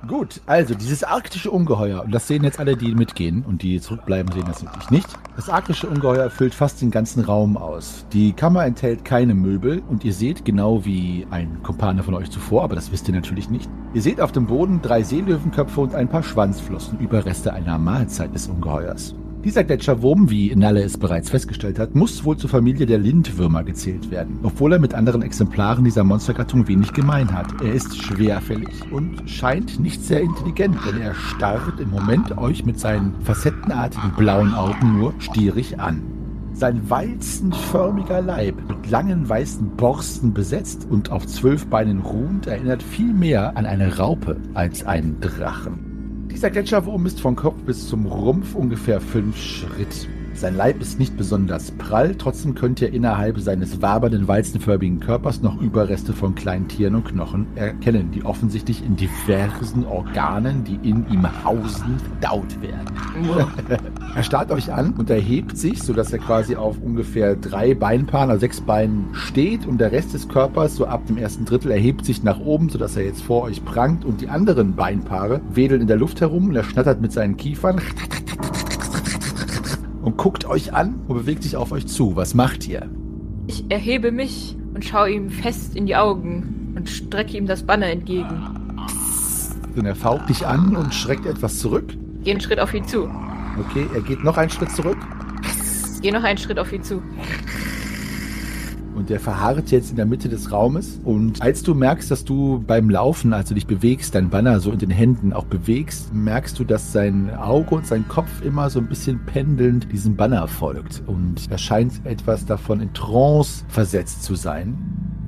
Speaker 1: Gut, also dieses arktische Ungeheuer, und das sehen jetzt alle, die mitgehen und die zurückbleiben, sehen das natürlich nicht. Das arktische Ungeheuer füllt fast den ganzen Raum aus. Die Kammer enthält keine Möbel und ihr seht genau wie ein Kumpane von euch zuvor, aber das wisst ihr natürlich nicht. Ihr seht auf dem Boden drei Seelöwenköpfe und ein paar Schwanzflossen, Überreste einer Mahlzeit des Ungeheuers. Dieser Gletscherwurm, wie Nalle es bereits festgestellt hat, muss wohl zur Familie der Lindwürmer gezählt werden, obwohl er mit anderen Exemplaren dieser Monstergattung wenig gemein hat. Er ist schwerfällig und scheint nicht sehr intelligent, denn er starrt im Moment euch mit seinen facettenartigen blauen Augen nur stierig an. Sein walzenförmiger Leib, mit langen weißen Borsten besetzt und auf zwölf Beinen ruhend, erinnert viel mehr an eine Raupe als einen Drachen. Dieser Gletscherwurm ist von Kopf bis zum Rumpf ungefähr fünf Schritt. Sein Leib ist nicht besonders prall, trotzdem könnt ihr innerhalb seines wabernden, walzenförmigen Körpers noch Überreste von kleinen Tieren und Knochen erkennen, die offensichtlich in diversen Organen, die in ihm hausen, verdaut werden. er starrt euch an und erhebt sich, sodass er quasi auf ungefähr drei Beinpaaren, also sechs Beinen steht und der Rest des Körpers, so ab dem ersten Drittel, erhebt sich nach oben, sodass er jetzt vor euch prangt und die anderen Beinpaare wedeln in der Luft herum und er schnattert mit seinen Kiefern und guckt euch an und bewegt sich auf euch zu. Was macht ihr?
Speaker 6: Ich erhebe mich und schaue ihm fest in die Augen und strecke ihm das Banner entgegen.
Speaker 1: Und er faucht dich an und schreckt etwas zurück.
Speaker 6: Gehe einen Schritt auf ihn zu.
Speaker 1: Okay, er geht noch einen Schritt zurück
Speaker 6: Gehe noch einen Schritt auf ihn zu.
Speaker 1: Und er verharrt jetzt in der Mitte des Raumes. Und als du merkst, dass du beim Laufen, als du dich bewegst, dein Banner so in den Händen auch bewegst, merkst du, dass sein Auge und sein Kopf immer so ein bisschen pendelnd diesem Banner folgt. Und er scheint etwas davon in Trance versetzt zu sein.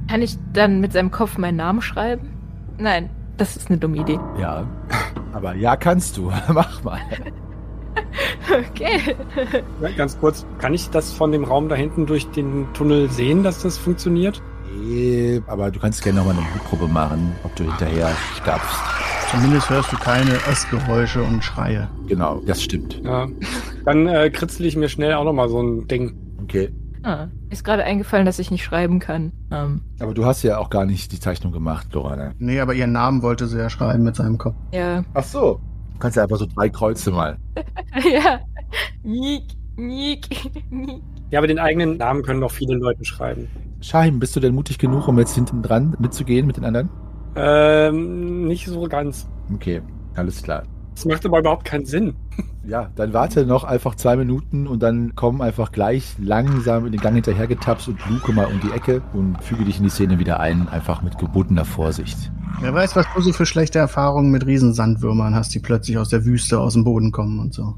Speaker 6: Kann ich dann mit seinem Kopf meinen Namen schreiben? Nein, das ist eine dumme Idee.
Speaker 1: Ja, aber ja, kannst du. Mach mal.
Speaker 6: Okay.
Speaker 4: Ja, ganz kurz, kann ich das von dem Raum da hinten durch den Tunnel sehen, dass das funktioniert?
Speaker 1: Nee, aber du kannst gerne nochmal eine Blutprobe machen, ob du hinterher stapfst.
Speaker 8: Zumindest hörst du keine Essgeräusche und Schreie.
Speaker 1: Genau, das stimmt.
Speaker 4: Ja. Dann äh, kritzel ich mir schnell auch nochmal so ein Ding.
Speaker 1: Okay.
Speaker 6: Ah, ist gerade eingefallen, dass ich nicht schreiben kann. Ähm,
Speaker 1: Aber du hast ja auch gar nicht die Zeichnung gemacht, Lorana.
Speaker 8: Nee, aber ihren Namen wollte sie ja schreiben mit seinem Kopf.
Speaker 6: ja.
Speaker 1: Ach so. Du kannst ja einfach so drei Kreuze mal.
Speaker 6: ja. Niek, niek, niek.
Speaker 4: Ja, aber den eigenen Namen können doch viele Leute schreiben.
Speaker 1: Shahim, bist du denn mutig genug, um jetzt hinten dran mitzugehen mit den anderen?
Speaker 4: Ähm, nicht so ganz.
Speaker 1: Okay, alles klar.
Speaker 4: Das macht aber überhaupt keinen Sinn.
Speaker 1: Ja, dann warte noch einfach zwei Minuten und dann komm einfach gleich langsam in den Gang hinterher getapst und luke mal um die Ecke und füge dich in die Szene wieder ein, einfach mit gebotener Vorsicht.
Speaker 8: Wer weiß, was du so für schlechte Erfahrungen mit Riesensandwürmern hast, die plötzlich aus der Wüste aus dem Boden kommen und so.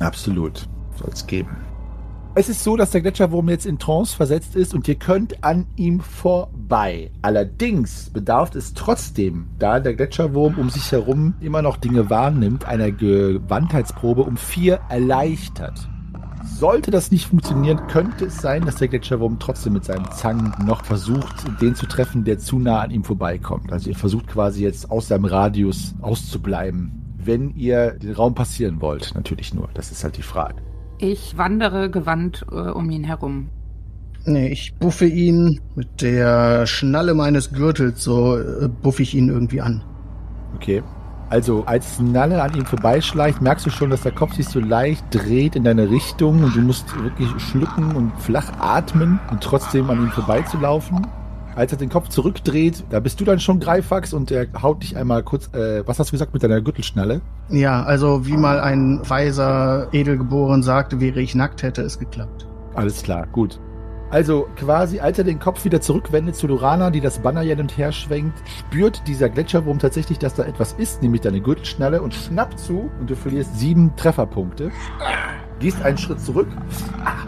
Speaker 1: Absolut. Soll's geben. Es ist so, dass der Gletscherwurm jetzt in Trance versetzt ist und ihr könnt an ihm vorbei. Allerdings bedarf es trotzdem, da der Gletscherwurm um sich herum immer noch Dinge wahrnimmt, einer Gewandheitsprobe um vier erleichtert. Sollte das nicht funktionieren, könnte es sein, dass der Gletscherwurm trotzdem mit seinem Zangen noch versucht, den zu treffen, der zu nah an ihm vorbeikommt. Also ihr versucht quasi jetzt aus seinem Radius auszubleiben, wenn ihr den Raum passieren wollt. Natürlich nur. Das ist halt die Frage.
Speaker 10: Ich wandere gewandt äh, um ihn herum.
Speaker 8: Nee, ich buffe ihn mit der Schnalle meines Gürtels, so äh, buffe ich ihn irgendwie an.
Speaker 1: Okay. Also, als Nalle an ihm vorbeischleicht, merkst du schon, dass der Kopf sich so leicht dreht in deine Richtung und du musst wirklich schlucken und flach atmen und trotzdem an ihm vorbeizulaufen. Als er den Kopf zurückdreht, da bist du dann schon Greifax und er haut dich einmal kurz, äh, was hast du gesagt, mit deiner Gürtelschnalle?
Speaker 8: Ja, also wie mal ein weiser Edelgeboren sagte, wäre ich nackt, hätte es geklappt.
Speaker 1: Alles klar, gut. Also quasi, als er den Kopf wieder zurückwendet zu Lorana, die das Banner hin und her schwenkt, spürt dieser Gletscherwurm tatsächlich, dass da etwas ist, nämlich deine Gürtelschnalle und schnappt zu und du verlierst sieben Trefferpunkte. Gehst einen Schritt zurück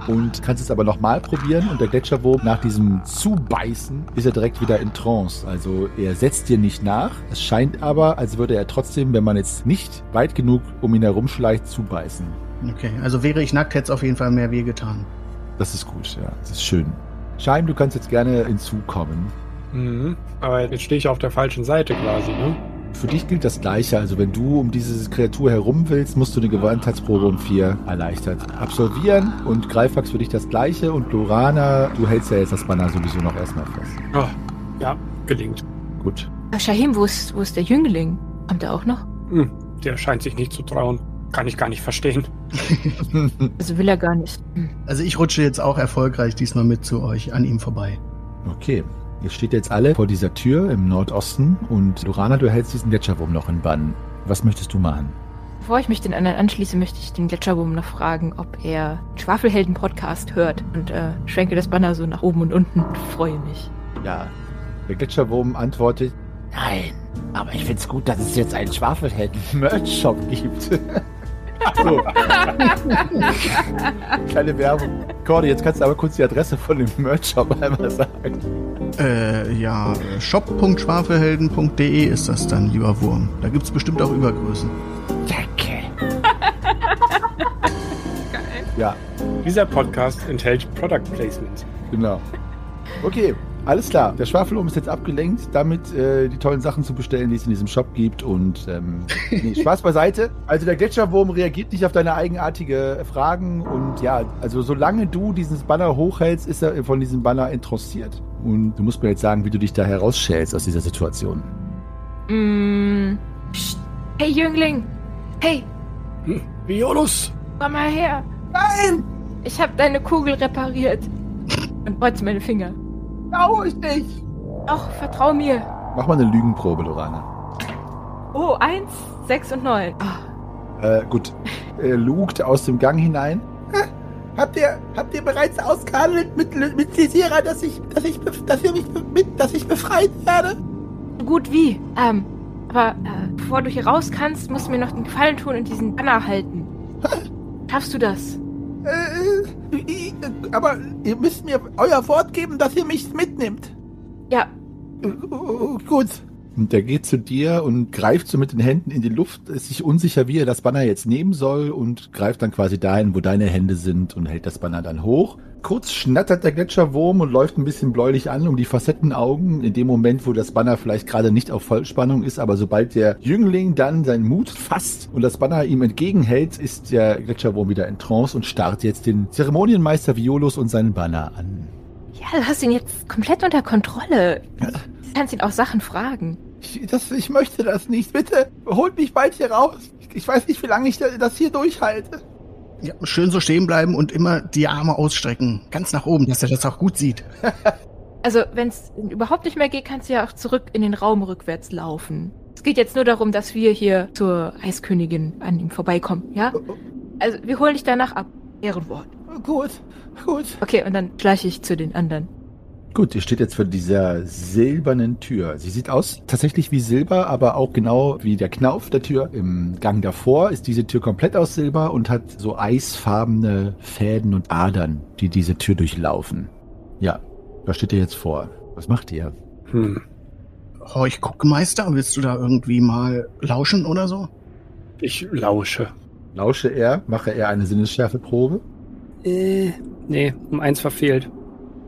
Speaker 1: und kannst es aber nochmal probieren und der Gletscherwurm nach diesem Zubeißen ist er direkt wieder in Trance. Also er setzt dir nicht nach. Es scheint aber, als würde er trotzdem, wenn man jetzt nicht weit genug um ihn herumschleicht, zubeißen.
Speaker 8: Okay, also wäre ich nackt, hätte es auf jeden Fall mehr weh getan.
Speaker 1: Das ist gut, ja. Das ist schön. Scheim, du kannst jetzt gerne hinzukommen.
Speaker 4: Mhm. Aber jetzt stehe ich auf der falschen Seite quasi, ne?
Speaker 1: Für dich gilt das Gleiche. Also wenn du um diese Kreatur herum willst, musst du eine Gewandtheitsprobe um vier erleichtert absolvieren. Und Greifax für dich das Gleiche. Und Lorana, du hältst ja jetzt das Banner sowieso noch erstmal fest.
Speaker 4: Oh, ja, gelingt.
Speaker 1: Gut.
Speaker 6: Ah, Shahim, wo ist, wo ist der Jüngling? Kommt er auch noch?
Speaker 4: Hm, der scheint sich nicht zu trauen. Kann ich gar nicht verstehen.
Speaker 6: Also will er gar nicht. Hm.
Speaker 8: Also ich rutsche jetzt auch erfolgreich diesmal mit zu euch an ihm vorbei.
Speaker 1: Okay. Ihr steht jetzt alle vor dieser Tür im Nordosten und Lorana, du hältst diesen Gletscherwurm noch in Bann. Was möchtest du machen?
Speaker 6: Bevor ich mich den anderen anschließe, möchte ich den Gletscherwurm noch fragen, ob er den Schwafelhelden-Podcast hört und äh, schwenke das Banner so nach oben und unten und freue mich.
Speaker 1: Ja. Der Gletscherwurm antwortet, nein, aber ich find's gut, dass es jetzt einen Schwafelhelden-Merch-Shop gibt. so. Kleine Werbung. Cordy, jetzt kannst du aber kurz die Adresse von dem Merch-Shop einmal sagen.
Speaker 8: Äh, ja, shop.schwafelhelden.de ist das dann, lieber Wurm. Da gibt's bestimmt auch Übergrößen.
Speaker 1: Danke. Ja,
Speaker 4: Dieser Podcast enthält Product Placement.
Speaker 1: genau. Okay, alles klar. Der Schwafelum ist jetzt abgelenkt, damit äh, die tollen Sachen zu bestellen, die es in diesem Shop gibt. Und ähm, nee, Spaß beiseite. Also der Gletscherwurm reagiert nicht auf deine eigenartige Fragen. Und ja, also solange du dieses Banner hochhältst, ist er von diesem Banner interessiert. Und du musst mir jetzt sagen, wie du dich da herausschälst aus dieser Situation.
Speaker 6: Mm, psst. Hey Jüngling! Hey,
Speaker 12: Violus!
Speaker 6: komm mal her! Nein! Ich habe deine Kugel repariert. Und kreuze meine Finger.
Speaker 1: Trau ich nicht.
Speaker 6: Doch, vertrau mir.
Speaker 1: Mach mal eine Lügenprobe, Lorana.
Speaker 6: Oh, eins, sechs und neun. Ah,
Speaker 1: Äh, gut. Er lugt aus dem Gang hinein.
Speaker 12: Habt ihr, habt ihr bereits ausgehandelt mit, mit Lisira, dass ich, dass ich, dass ihr mich, mit, dass ich befreit werde?
Speaker 6: so gut wie. Ähm, aber äh, bevor du hier raus kannst, musst du mir noch den Gefallen tun und diesen Banner halten. Schaffst du das?
Speaker 12: Äh, ich, aber ihr müsst mir euer Wort geben, dass ihr mich mitnimmt.
Speaker 6: Ja,
Speaker 12: Äh, äh, Gut.
Speaker 1: Und der geht zu dir und greift so mit den Händen in die Luft, ist sich unsicher, wie er das Banner jetzt nehmen soll und greift dann quasi dahin, wo deine Hände sind und hält das Banner dann hoch. Kurz schnattert der Gletscherwurm und läuft ein bisschen bläulich an um die Facettenaugen in dem Moment, wo das Banner vielleicht gerade nicht auf Vollspannung ist, aber sobald der Jüngling dann seinen Mut fasst und das Banner ihm entgegenhält, ist der Gletscherwurm wieder in Trance und starrt jetzt den Zeremonienmeister Violus und seinen Banner an.
Speaker 6: Ja, du hast ihn jetzt komplett unter Kontrolle. Du kannst ihn auch Sachen fragen.
Speaker 13: Ich, das, ich möchte das nicht. Bitte, holt mich bald hier raus. Ich, ich weiß nicht, wie lange ich das hier durchhalte.
Speaker 8: Ja, schön so stehen bleiben und immer die Arme ausstrecken. Ganz nach oben, dass er das auch gut sieht.
Speaker 6: Also, wenn es überhaupt nicht mehr geht, kannst du ja auch zurück in den Raum rückwärts laufen. Es geht jetzt nur darum, dass wir hier zur Eiskönigin an ihm vorbeikommen, ja? Also, wir holen dich danach ab. Ehrenwort.
Speaker 13: Gut, gut.
Speaker 6: Okay, und dann schleiche ich zu den anderen.
Speaker 1: Gut, ihr steht jetzt vor dieser silbernen Tür. Sie sieht aus tatsächlich wie Silber, aber auch genau wie der Knauf der Tür. Im Gang davor ist diese Tür komplett aus Silber und hat so eisfarbene Fäden und Adern, die diese Tür durchlaufen. Ja, da steht ihr jetzt vor. Was macht ihr?
Speaker 8: Hm. Horch Guckmeister, willst du da irgendwie mal lauschen oder so?
Speaker 4: Ich lausche.
Speaker 1: Lausche er, mache er eine Sinnesschärfeprobe?
Speaker 4: Äh, nee, um eins verfehlt.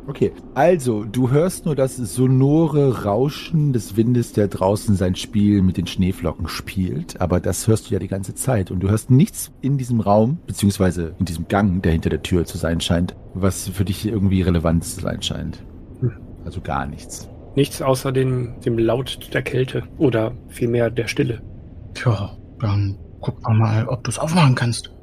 Speaker 1: Okay, also du hörst nur das sonore Rauschen des Windes, der draußen sein Spiel mit den Schneeflocken spielt, aber das hörst du ja die ganze Zeit und du hörst nichts in diesem Raum, beziehungsweise in diesem Gang, der hinter der Tür zu sein scheint, was für dich irgendwie relevant zu sein scheint. Also gar nichts.
Speaker 4: Nichts außer dem, dem Laut der Kälte oder vielmehr der Stille.
Speaker 8: Tja, dann guck mal, ob du es aufmachen kannst.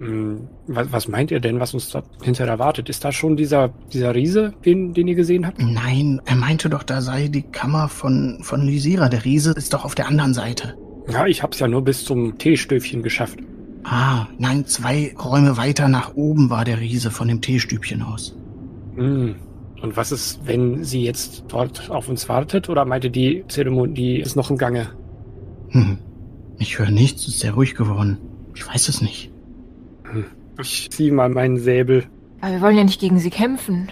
Speaker 4: Hm, Was, was meint ihr denn, was uns da hinterher erwartet? Ist da schon dieser, dieser Riese, den, den ihr gesehen habt?
Speaker 8: Nein, er meinte doch, da sei die Kammer von, von Lysira. Der Riese ist doch auf der anderen Seite.
Speaker 4: Ja, ich hab's ja nur bis zum Teestöfchen geschafft.
Speaker 8: Ah, nein, zwei Räume weiter nach oben war der Riese von dem Teestübchen aus.
Speaker 4: Hm. Und was ist, wenn sie jetzt dort auf uns wartet? Oder meinte die Zeremonie ist noch im Gange?
Speaker 8: Hm. Ich höre nichts, ist sehr ruhig geworden. Ich weiß es nicht.
Speaker 4: Ich zieh mal meinen Säbel.
Speaker 6: Aber wir wollen ja nicht gegen sie kämpfen.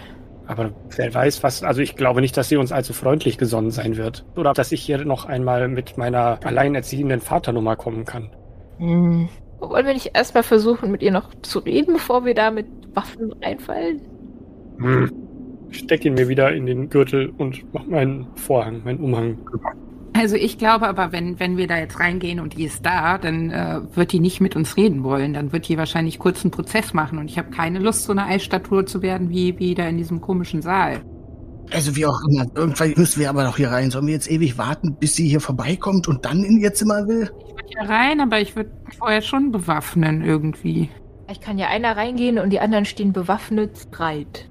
Speaker 4: Aber wer weiß was, also ich glaube nicht, dass sie uns allzu freundlich gesonnen sein wird. Oder dass ich hier noch einmal mit meiner alleinerziehenden Vaternummer kommen kann.
Speaker 6: Hm. Wollen wir nicht erstmal versuchen, mit ihr noch zu reden, bevor wir da mit Waffen reinfallen?
Speaker 4: Hm. Ich steck ihn mir wieder in den Gürtel und mach meinen Vorhang, meinen Umhang.
Speaker 10: Also ich glaube aber, wenn, wenn wir da jetzt reingehen und die ist da, dann äh, wird die nicht mit uns reden wollen. Dann wird die wahrscheinlich kurz einen Prozess machen und ich habe keine Lust, so eine Eisstatue zu werden wie, wie da in diesem komischen Saal.
Speaker 8: Also wie auch immer, irgendwann müssen wir aber noch hier rein. Sollen wir jetzt ewig warten, bis sie hier vorbeikommt und dann in ihr Zimmer will?
Speaker 10: Ich würde hier rein, aber ich würde vorher schon bewaffnen irgendwie.
Speaker 6: Ich kann ja einer reingehen und die anderen stehen bewaffnet bereit.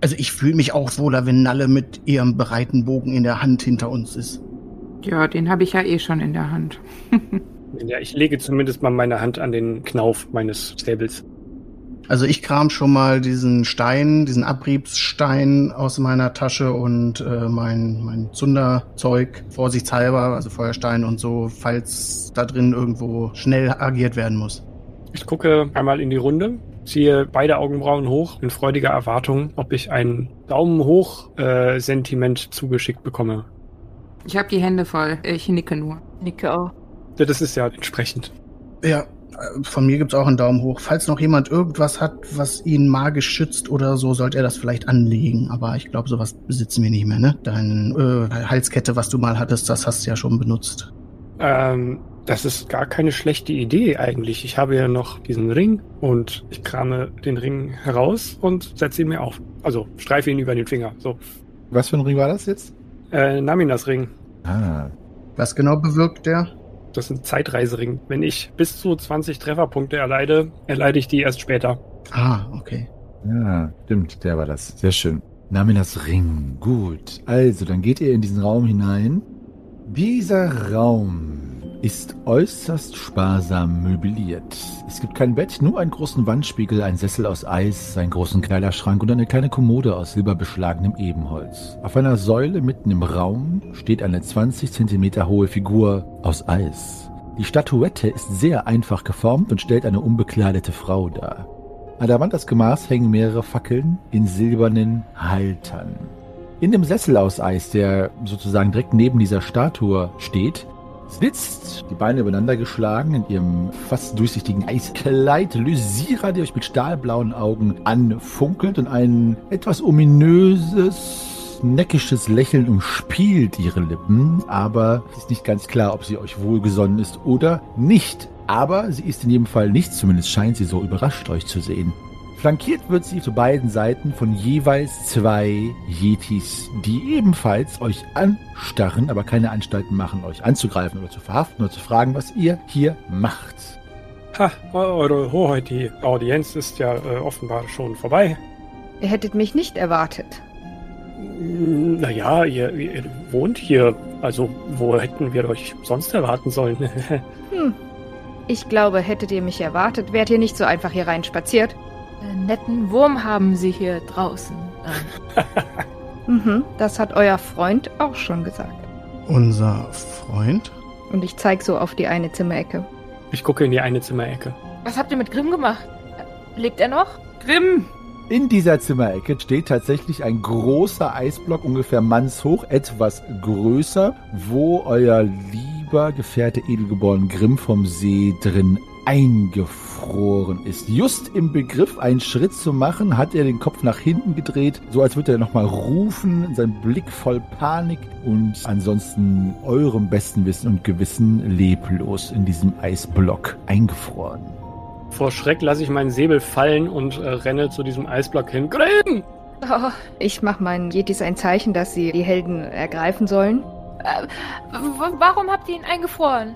Speaker 8: Also ich fühle mich auch wohler, wenn Nalle mit ihrem bereiten Bogen in der Hand hinter uns ist.
Speaker 10: Ja, den habe ich ja eh schon in der Hand.
Speaker 4: Ja, ich lege zumindest mal meine Hand an den Knauf meines Säbels.
Speaker 8: Also ich kram schon mal diesen Stein, diesen Abriebsstein aus meiner Tasche und äh, mein, mein Zunderzeug, vorsichtshalber, also Feuerstein und so, falls da drin irgendwo schnell agiert werden muss.
Speaker 4: Ich gucke einmal in die Runde, ziehe beide Augenbrauen hoch in freudiger Erwartung, ob ich ein Daumen hoch äh, Sentiment zugeschickt bekomme.
Speaker 10: Ich habe die Hände voll. Ich nicke nur.
Speaker 6: Nicke auch.
Speaker 4: Ja, Das ist ja entsprechend.
Speaker 8: Ja, äh, von mir gibt's auch einen Daumen hoch. Falls noch jemand irgendwas hat, was ihn magisch schützt oder so, sollte er das vielleicht anlegen. Aber ich glaube, sowas besitzen wir nicht mehr, ne? Deine äh, Halskette, was du mal hattest, das hast du ja schon benutzt.
Speaker 4: Ähm, das ist gar keine schlechte Idee eigentlich. Ich habe ja noch diesen Ring und ich krame den Ring heraus und setze ihn mir auf. Also streife ihn über den Finger. So.
Speaker 1: Was für ein Ring war das jetzt?
Speaker 4: Äh, Naminas Ring.
Speaker 1: Ah,
Speaker 8: Was genau bewirkt der?
Speaker 4: Das ist ein Zeitreisering. Wenn ich bis zu 20 Trefferpunkte erleide, erleide ich die erst später.
Speaker 8: Ah, okay.
Speaker 1: ja, stimmt, der war das. Sehr schön. Naminas Ring. Gut. Also, dann geht ihr in diesen Raum hinein. Dieser Raum ist äußerst sparsam möbliert. Es gibt kein Bett, nur einen großen Wandspiegel, einen Sessel aus Eis, einen großen Kleiderschrank und eine kleine Kommode aus silberbeschlagenem Ebenholz. Auf einer Säule mitten im Raum steht eine 20 Zentimeter hohe Figur aus Eis. Die Statuette ist sehr einfach geformt und stellt eine unbekleidete Frau dar. An der Wand des Gemachs hängen mehrere Fackeln in silbernen Haltern. In dem Sessel aus Eis, der sozusagen direkt neben dieser Statue steht, sitzt, die Beine übereinander geschlagen, in ihrem fast durchsichtigen Eiskleid, Lysira, die euch mit stahlblauen Augen anfunkelt und ein etwas ominöses, neckisches Lächeln umspielt ihre Lippen, aber es ist nicht ganz klar, ob sie euch wohlgesonnen ist oder nicht. Aber sie ist in jedem Fall nicht, zumindest scheint sie so überrascht, euch zu sehen. Flankiert wird sie zu beiden Seiten von jeweils zwei Yetis, die ebenfalls euch anstarren, aber keine Anstalten machen, euch anzugreifen oder zu verhaften oder zu fragen, was ihr hier macht.
Speaker 4: Ha, Eure Hoheit, die Audienz ist ja äh, offenbar schon vorbei.
Speaker 7: Ihr hättet mich nicht erwartet.
Speaker 4: Naja, ihr, ihr wohnt hier. Also, wo hätten wir euch sonst erwarten sollen?
Speaker 7: Hm. Ich glaube, hättet ihr mich erwartet, wärt ihr nicht so einfach hier rein spaziert.
Speaker 6: Einen netten Wurm haben sie hier draußen.
Speaker 7: Mhm, das hat euer Freund auch schon gesagt.
Speaker 8: Unser Freund?
Speaker 7: Und ich zeig so auf die eine Zimmerecke.
Speaker 4: Ich gucke in die eine Zimmerecke.
Speaker 6: was habt ihr mit Grimm gemacht? Lebt er noch?
Speaker 10: Grimm!
Speaker 1: In dieser Zimmerecke steht tatsächlich ein großer Eisblock, ungefähr mannshoch, etwas größer, wo euer lieber Gefährte Edelgeboren Grimm vom See drin eingefroren ist. Just im Begriff, einen Schritt zu machen, hat er den Kopf nach hinten gedreht, so als würde er nochmal rufen, sein Blick voll Panik und ansonsten eurem besten Wissen und Gewissen leblos in diesem Eisblock eingefroren.
Speaker 4: Vor Schreck lasse ich meinen Säbel fallen und äh, renne zu diesem Eisblock hin. Grimm!
Speaker 7: Oh, ich mach meinen Yetis ein Zeichen, dass sie die Helden ergreifen sollen.
Speaker 6: Äh, warum habt ihr ihn eingefroren?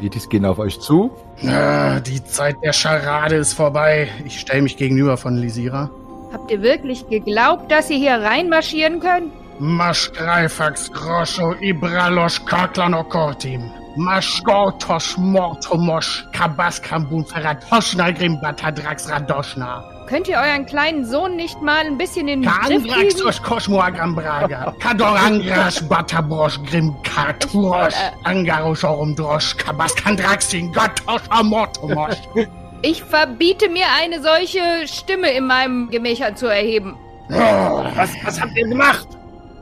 Speaker 1: Yetis gehen auf euch zu.
Speaker 8: Ah, die Zeit der Scharade ist vorbei. Ich stelle mich gegenüber von Lisira.
Speaker 7: Habt ihr wirklich geglaubt, dass ihr hier reinmarschieren könnt?
Speaker 8: Masz Greifax Groszo Ibralosz Karklanokortim. Masz Gortosz Mortomosz Kabaskambun Feratoschna Grimbatadrax Radoschna.
Speaker 7: Könnt ihr euren kleinen Sohn nicht mal ein bisschen in den Griff kriegen?
Speaker 8: Kaandraxos Kosmoagrambraga. Kadorangras Batabrosch Grim Karturosch. Angaroschorum Drosch Kabaskandraxin Gottoscher Mortomosch.
Speaker 7: Ich verbiete mir eine solche Stimme in meinem Gemächer zu erheben.
Speaker 4: Was, was habt ihr gemacht?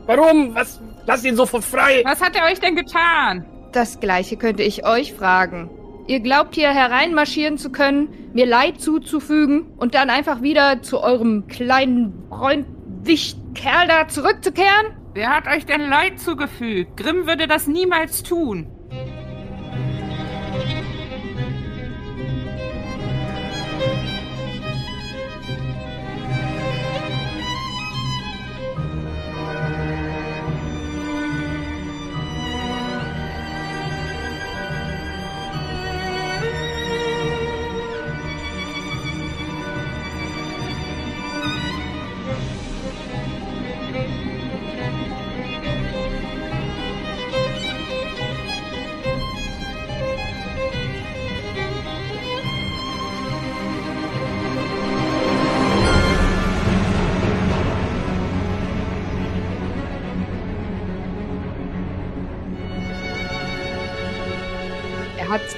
Speaker 4: Warum? Was? Lasst ihn sofort frei!
Speaker 10: Was hat er euch denn getan?
Speaker 7: Das gleiche könnte ich euch fragen. Ihr glaubt hier hereinmarschieren zu können, mir Leid zuzufügen und dann einfach wieder zu eurem kleinen Freund Wichtkerl da zurückzukehren?
Speaker 10: Wer hat euch denn Leid zugefügt? Grimm würde das niemals tun.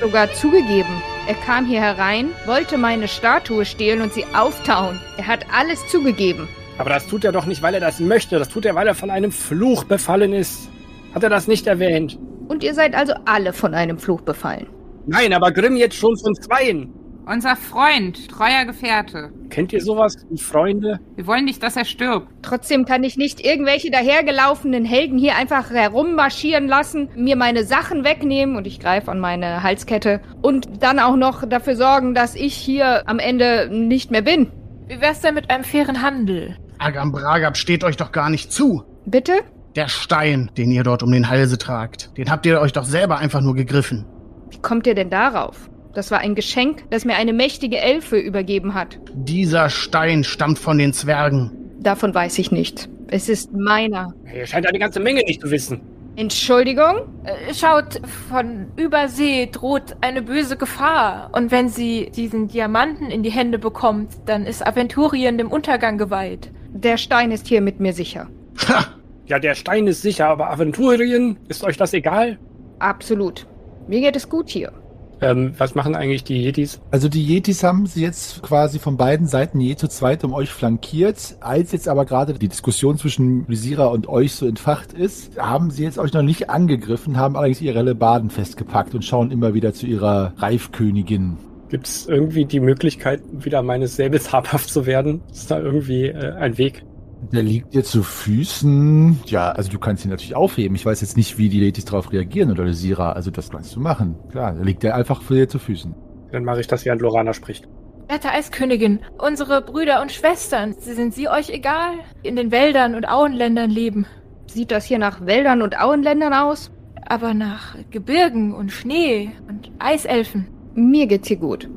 Speaker 7: Sogar zugegeben. Er kam hier herein, wollte meine Statue stehlen und sie auftauen. Er hat alles zugegeben.
Speaker 4: Aber das tut er doch nicht, weil er das möchte. Das tut er, weil er von einem Fluch befallen ist. Hat er das nicht erwähnt?
Speaker 7: Und ihr seid also alle von einem Fluch befallen.
Speaker 4: Nein, aber Grimm jetzt schon von zweien.
Speaker 10: Unser Freund, treuer Gefährte.
Speaker 4: Kennt ihr sowas? Die Freunde?
Speaker 10: Wir wollen nicht, dass er stirbt.
Speaker 7: Trotzdem kann ich nicht irgendwelche dahergelaufenen Helden hier einfach herummarschieren lassen, mir meine Sachen wegnehmen und ich greife an meine Halskette und dann auch noch dafür sorgen, dass ich hier am Ende nicht mehr bin.
Speaker 6: Wie wär's denn mit einem fairen Handel?
Speaker 8: Agambragab steht euch doch gar nicht zu.
Speaker 7: Bitte?
Speaker 8: Der Stein, den ihr dort um den Halse tragt, den habt ihr euch doch selber einfach nur gegriffen.
Speaker 7: Wie kommt ihr denn darauf? Das war ein Geschenk, das mir eine mächtige Elfe übergeben hat.
Speaker 8: Dieser Stein stammt von den Zwergen.
Speaker 7: Davon weiß ich nicht. Es ist meiner.
Speaker 4: Ihr scheint eine ganze Menge nicht zu wissen.
Speaker 7: Entschuldigung?
Speaker 6: Äh, Schaut, von Übersee droht eine böse Gefahr. Und wenn sie diesen Diamanten in die Hände bekommt, dann ist Aventurien dem Untergang geweiht.
Speaker 7: Der Stein ist hier mit mir sicher.
Speaker 8: Ha!
Speaker 4: Ja, der Stein ist sicher, aber Aventurien, ist euch das egal?
Speaker 7: Absolut. Mir geht es gut hier.
Speaker 4: Ähm, was machen eigentlich die Yetis?
Speaker 1: Also die Yetis haben sie jetzt quasi von beiden Seiten je zu zweit um euch flankiert. Als jetzt aber gerade die Diskussion zwischen Lysira und euch so entfacht ist, haben sie jetzt euch noch nicht angegriffen, haben allerdings ihre Hellebarden festgepackt und schauen immer wieder zu ihrer Reifkönigin.
Speaker 4: Gibt es irgendwie die Möglichkeit, wieder meines Säbels habhaft zu werden? Ist da irgendwie äh, ein Weg?
Speaker 1: Der liegt dir zu Füßen. Ja, also du kannst ihn natürlich aufheben. Ich weiß jetzt nicht, wie die Ladies darauf reagieren oder Lysira. Also das kannst du machen. Klar, da liegt der einfach vor dir zu Füßen.
Speaker 4: Dann mache ich das, während Lorana spricht.
Speaker 6: Werte Eiskönigin, unsere Brüder und Schwestern, sind sie euch egal? In den Wäldern und Auenländern leben.
Speaker 7: Sieht das hier nach Wäldern und Auenländern aus?
Speaker 6: Aber nach Gebirgen und Schnee und Eiselfen.
Speaker 7: Mir geht's hier gut.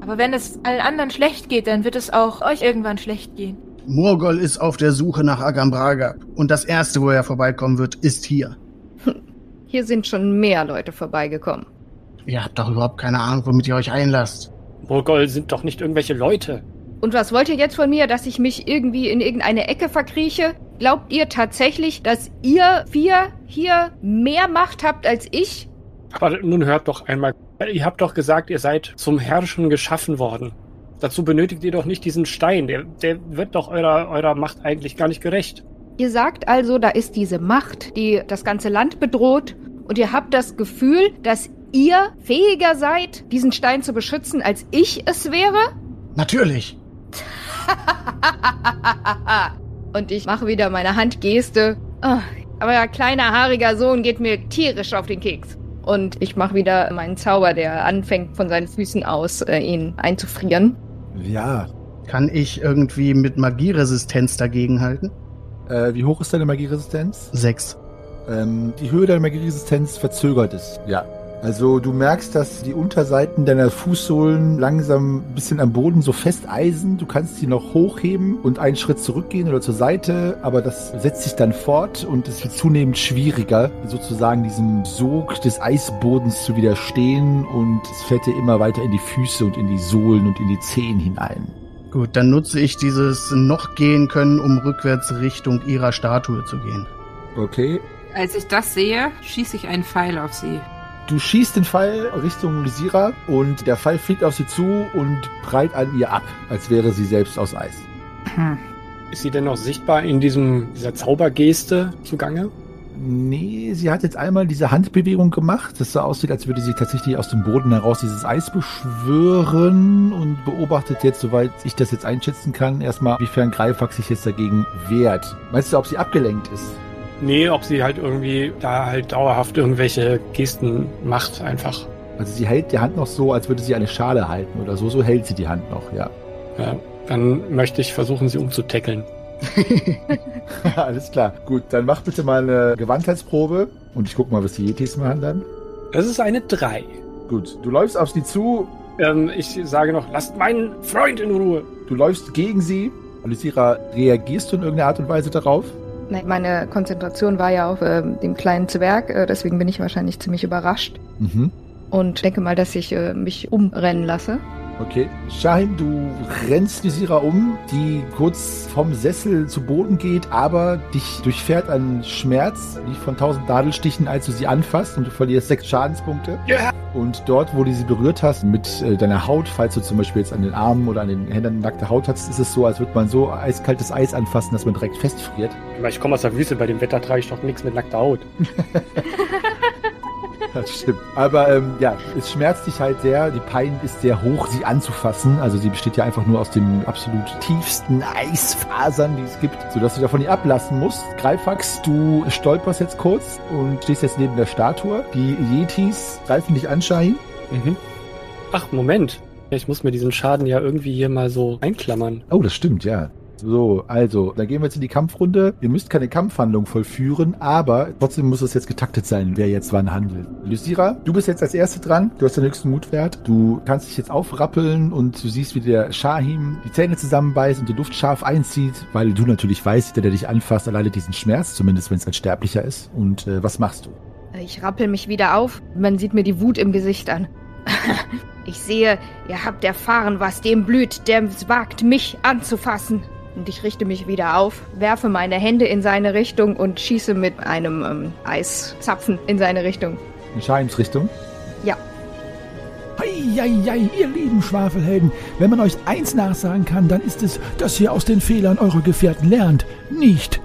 Speaker 6: Aber wenn es allen anderen schlecht geht, dann wird es auch euch irgendwann schlecht gehen.
Speaker 8: Murgol ist auf der Suche nach Agambraga. Und das erste, wo er vorbeikommen wird, ist hier.
Speaker 7: Hier sind schon mehr Leute vorbeigekommen.
Speaker 8: Ihr habt doch überhaupt keine Ahnung, womit ihr euch einlasst.
Speaker 4: Morgol sind doch nicht irgendwelche Leute.
Speaker 7: Und was wollt ihr jetzt von mir, dass ich mich irgendwie in irgendeine Ecke verkrieche? Glaubt ihr tatsächlich, dass ihr vier hier mehr Macht habt als ich?
Speaker 4: Aber nun hört doch einmal. Ihr habt doch gesagt, ihr seid zum Herrschen geschaffen worden. Dazu benötigt ihr doch nicht diesen Stein. Der, der wird doch eurer, eurer Macht eigentlich gar nicht gerecht.
Speaker 7: Ihr sagt also, da ist diese Macht, die das ganze Land bedroht, und ihr habt das Gefühl, dass ihr fähiger seid, diesen Stein zu beschützen, als ich es wäre?
Speaker 8: Natürlich.
Speaker 7: und ich mache wieder meine Handgeste. Oh, aber euer kleiner haariger Sohn geht mir tierisch auf den Keks. Und ich mache wieder meinen Zauber, der anfängt von seinen Füßen aus, äh, ihn einzufrieren.
Speaker 1: Ja.
Speaker 8: Kann ich irgendwie mit Magieresistenz dagegenhalten?
Speaker 1: Äh, wie hoch ist deine Magieresistenz?
Speaker 8: Sechs.
Speaker 1: Ähm, die Höhe deiner Magieresistenz verzögert es. Ja. Also du merkst, dass die Unterseiten deiner Fußsohlen langsam ein bisschen am Boden so festeisen. Du kannst sie noch hochheben und einen Schritt zurückgehen oder zur Seite, aber das setzt sich dann fort und es wird zunehmend schwieriger, sozusagen diesem Sog des Eisbodens zu widerstehen und es fällt dir immer weiter in die Füße und in die Sohlen und in die Zehen hinein.
Speaker 8: Gut, dann nutze ich dieses noch gehen können, um rückwärts Richtung ihrer Statue zu gehen.
Speaker 1: Okay.
Speaker 10: Als ich das sehe, schieße ich einen Pfeil auf sie.
Speaker 1: Du schießt den Pfeil Richtung Lysira und der Pfeil fliegt auf sie zu und prallt an ihr ab, als wäre sie selbst aus Eis.
Speaker 4: Hm. Ist sie denn noch sichtbar in diesem, dieser Zaubergeste zugange?
Speaker 1: Nee, sie hat jetzt einmal diese Handbewegung gemacht, das so aussieht, als würde sie tatsächlich aus dem Boden heraus dieses Eis beschwören und beobachtet jetzt, soweit ich das jetzt einschätzen kann, erstmal, wiefern Greifax sich jetzt dagegen wehrt. Meinst du, ob sie abgelenkt ist?
Speaker 4: Nee, ob sie halt irgendwie da halt dauerhaft irgendwelche Gesten macht, einfach.
Speaker 1: Also sie hält die Hand noch so, als würde sie eine Schale halten oder so. So hält sie die Hand noch, ja.
Speaker 4: Ja, dann möchte ich versuchen, sie umzutackeln.
Speaker 1: Alles klar. Gut, dann mach bitte mal eine Gewandheitsprobe und ich guck mal, was die Yetis machen dann.
Speaker 4: Das ist eine 3.
Speaker 1: Gut, du läufst auf sie zu.
Speaker 4: Ähm, ich sage noch, lasst meinen Freund in Ruhe.
Speaker 1: Du läufst gegen sie. Lucira, reagierst du in irgendeiner Art und Weise darauf?
Speaker 7: Nein, meine Konzentration war ja auf äh, dem kleinen Zwerg, äh, deswegen bin ich wahrscheinlich ziemlich überrascht.
Speaker 1: Mhm.
Speaker 7: Und denke mal, dass ich äh, mich umrennen lasse.
Speaker 1: Okay. Shahim, du rennst Visira um, die kurz vom Sessel zu Boden geht, aber dich durchfährt ein Schmerz, wie von tausend Nadelstichen, als du sie anfasst und du verlierst sechs Schadenspunkte.
Speaker 4: Ja.
Speaker 1: Und dort, wo du sie berührt hast, mit äh, deiner Haut, falls du zum Beispiel jetzt an den Armen oder an den Händen nackte Haut hast, ist es so, als würde man so eiskaltes Eis anfassen, dass man direkt festfriert.
Speaker 4: Ich komme aus der Wüste, bei dem Wetter trage ich doch nichts mit nackter Haut.
Speaker 1: Das stimmt. Aber ähm, ja, es schmerzt dich halt sehr. Die Pein ist sehr hoch, sie anzufassen. Also sie besteht ja einfach nur aus den absolut tiefsten Eisfasern, die es gibt, sodass du davon nicht ablassen musst. Greifax, du stolperst jetzt kurz und stehst jetzt neben der Statue. Die Yetis greifen dich an, Shahin.
Speaker 4: Mhm. Ach, Moment. Ich muss mir diesen Schaden ja irgendwie hier mal so einklammern.
Speaker 1: Oh, das stimmt, ja. So, also, dann gehen wir jetzt in die Kampfrunde. Ihr müsst keine Kampfhandlung vollführen, aber trotzdem muss es jetzt getaktet sein, wer jetzt wann handelt. Lysira, du bist jetzt als Erste dran. Du hast den höchsten Mutwert. Du kannst dich jetzt aufrappeln und du siehst, wie der Shahim die Zähne zusammenbeißt und die Luft scharf einzieht, weil du natürlich weißt, der, der dich anfasst, alleine diesen Schmerz, zumindest wenn es ein Sterblicher ist. Und äh, was machst du?
Speaker 7: Ich rappel mich wieder auf. Man sieht mir die Wut im Gesicht an. ich sehe, ihr habt erfahren, was dem blüht, der es wagt, mich anzufassen. Und ich richte mich wieder auf, werfe meine Hände in seine Richtung und schieße mit einem ähm, Eiszapfen in seine Richtung.
Speaker 1: In Shahims Richtung?
Speaker 7: Ja.
Speaker 1: Eieiei, ihr lieben Schwafelhelden, wenn man euch eins nachsagen kann, dann ist es, dass ihr aus den Fehlern eurer Gefährten lernt. Nicht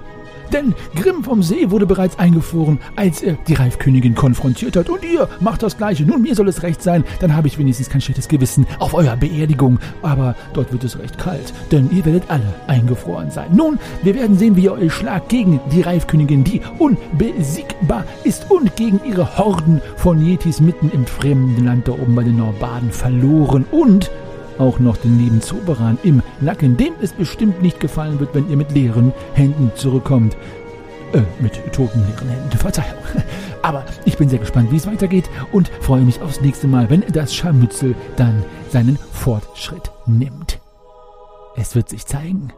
Speaker 1: denn Grimm vom See wurde bereits eingefroren, als er die Reifkönigin konfrontiert hat. Und ihr macht das Gleiche. Nun, mir soll es recht sein, dann habe ich wenigstens kein schlechtes Gewissen auf eurer Beerdigung. Aber dort wird es recht kalt, denn ihr werdet alle eingefroren sein. Nun, wir werden sehen, wie ihr euch schlagt gegen die Reifkönigin, die unbesiegbar ist und gegen ihre Horden von Yetis mitten im fremden Land da oben bei den Norbaden verloren. Und auch noch den lieben Zoberan im Nacken, dem es bestimmt nicht gefallen wird, wenn ihr mit leeren Händen zurückkommt. Äh, mit toten leeren Händen, Verzeihung. Aber ich bin sehr gespannt, wie es weitergeht und freue mich aufs nächste Mal, wenn das Scharmützel dann seinen Fortschritt nimmt. Es wird sich zeigen.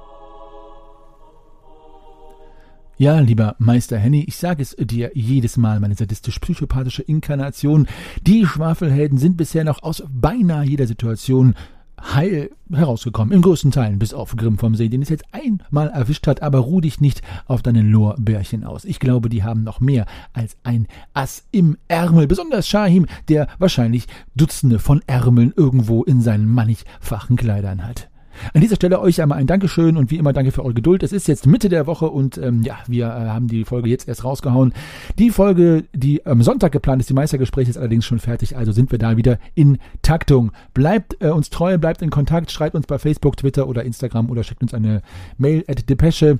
Speaker 1: Ja, lieber Meister Henny, ich sage es dir jedes Mal, meine sadistisch-psychopathische Inkarnation. Die Schwafelhelden sind bisher noch aus beinahe jeder Situation heil herausgekommen, in größten Teilen, bis auf Grimm vom See, den es jetzt einmal erwischt hat, aber ruh dich nicht auf deinen Lorbeerchen aus. Ich glaube, die haben noch mehr als ein Ass im Ärmel, besonders Shahim, der wahrscheinlich Dutzende von Ärmeln irgendwo in seinen mannigfachen Kleidern hat. An dieser Stelle euch einmal ein Dankeschön und wie immer danke für eure Geduld. Es ist jetzt Mitte der Woche und ähm, ja, wir äh, haben die Folge jetzt erst rausgehauen. Die Folge, die am Sonntag geplant ist, die Meistergespräche ist allerdings schon fertig, also sind wir da wieder in Taktung. Bleibt äh, uns treu, bleibt in Kontakt, schreibt uns bei Facebook, Twitter oder Instagram oder schickt uns eine Mail at depesche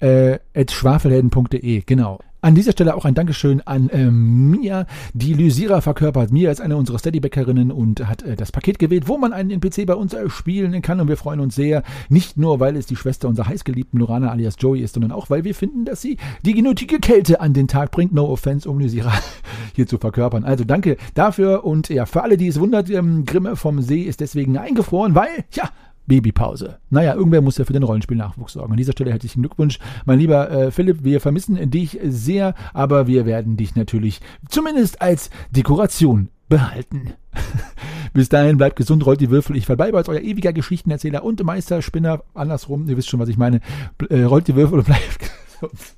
Speaker 1: äh, at schwafelhelden.de, genau. An dieser Stelle auch ein Dankeschön an äh, Mia, die Lysira verkörpert. Mia ist eine unserer Steadybackerinnen und hat äh, das Paket gewählt, wo man einen NPC bei uns äh, spielen kann. Und wir freuen uns sehr, nicht nur, weil es die Schwester unserer heißgeliebten Lorana alias Joey ist, sondern auch, weil wir finden, dass sie die genötige Kälte an den Tag bringt. No offense, um Lysira hier zu verkörpern. Also danke dafür und ja, für alle, die es wundert, ähm, Grimme vom See ist deswegen eingefroren, weil, ja, Babypause. Naja, irgendwer muss ja für den Rollenspielnachwuchs sorgen. An dieser Stelle herzlichen Glückwunsch, mein lieber äh, Philipp. Wir vermissen dich sehr, aber wir werden dich natürlich zumindest als Dekoration behalten. Bis dahin bleibt gesund, rollt die Würfel. Ich verbleibe als euer ewiger Geschichtenerzähler und Meisterspinner. Andersrum, ihr wisst schon, was ich meine. Äh, rollt die Würfel und bleibt gesund.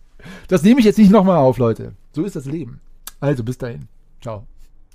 Speaker 1: Das nehme ich jetzt nicht nochmal auf, Leute. So ist das Leben. Also bis dahin. Ciao.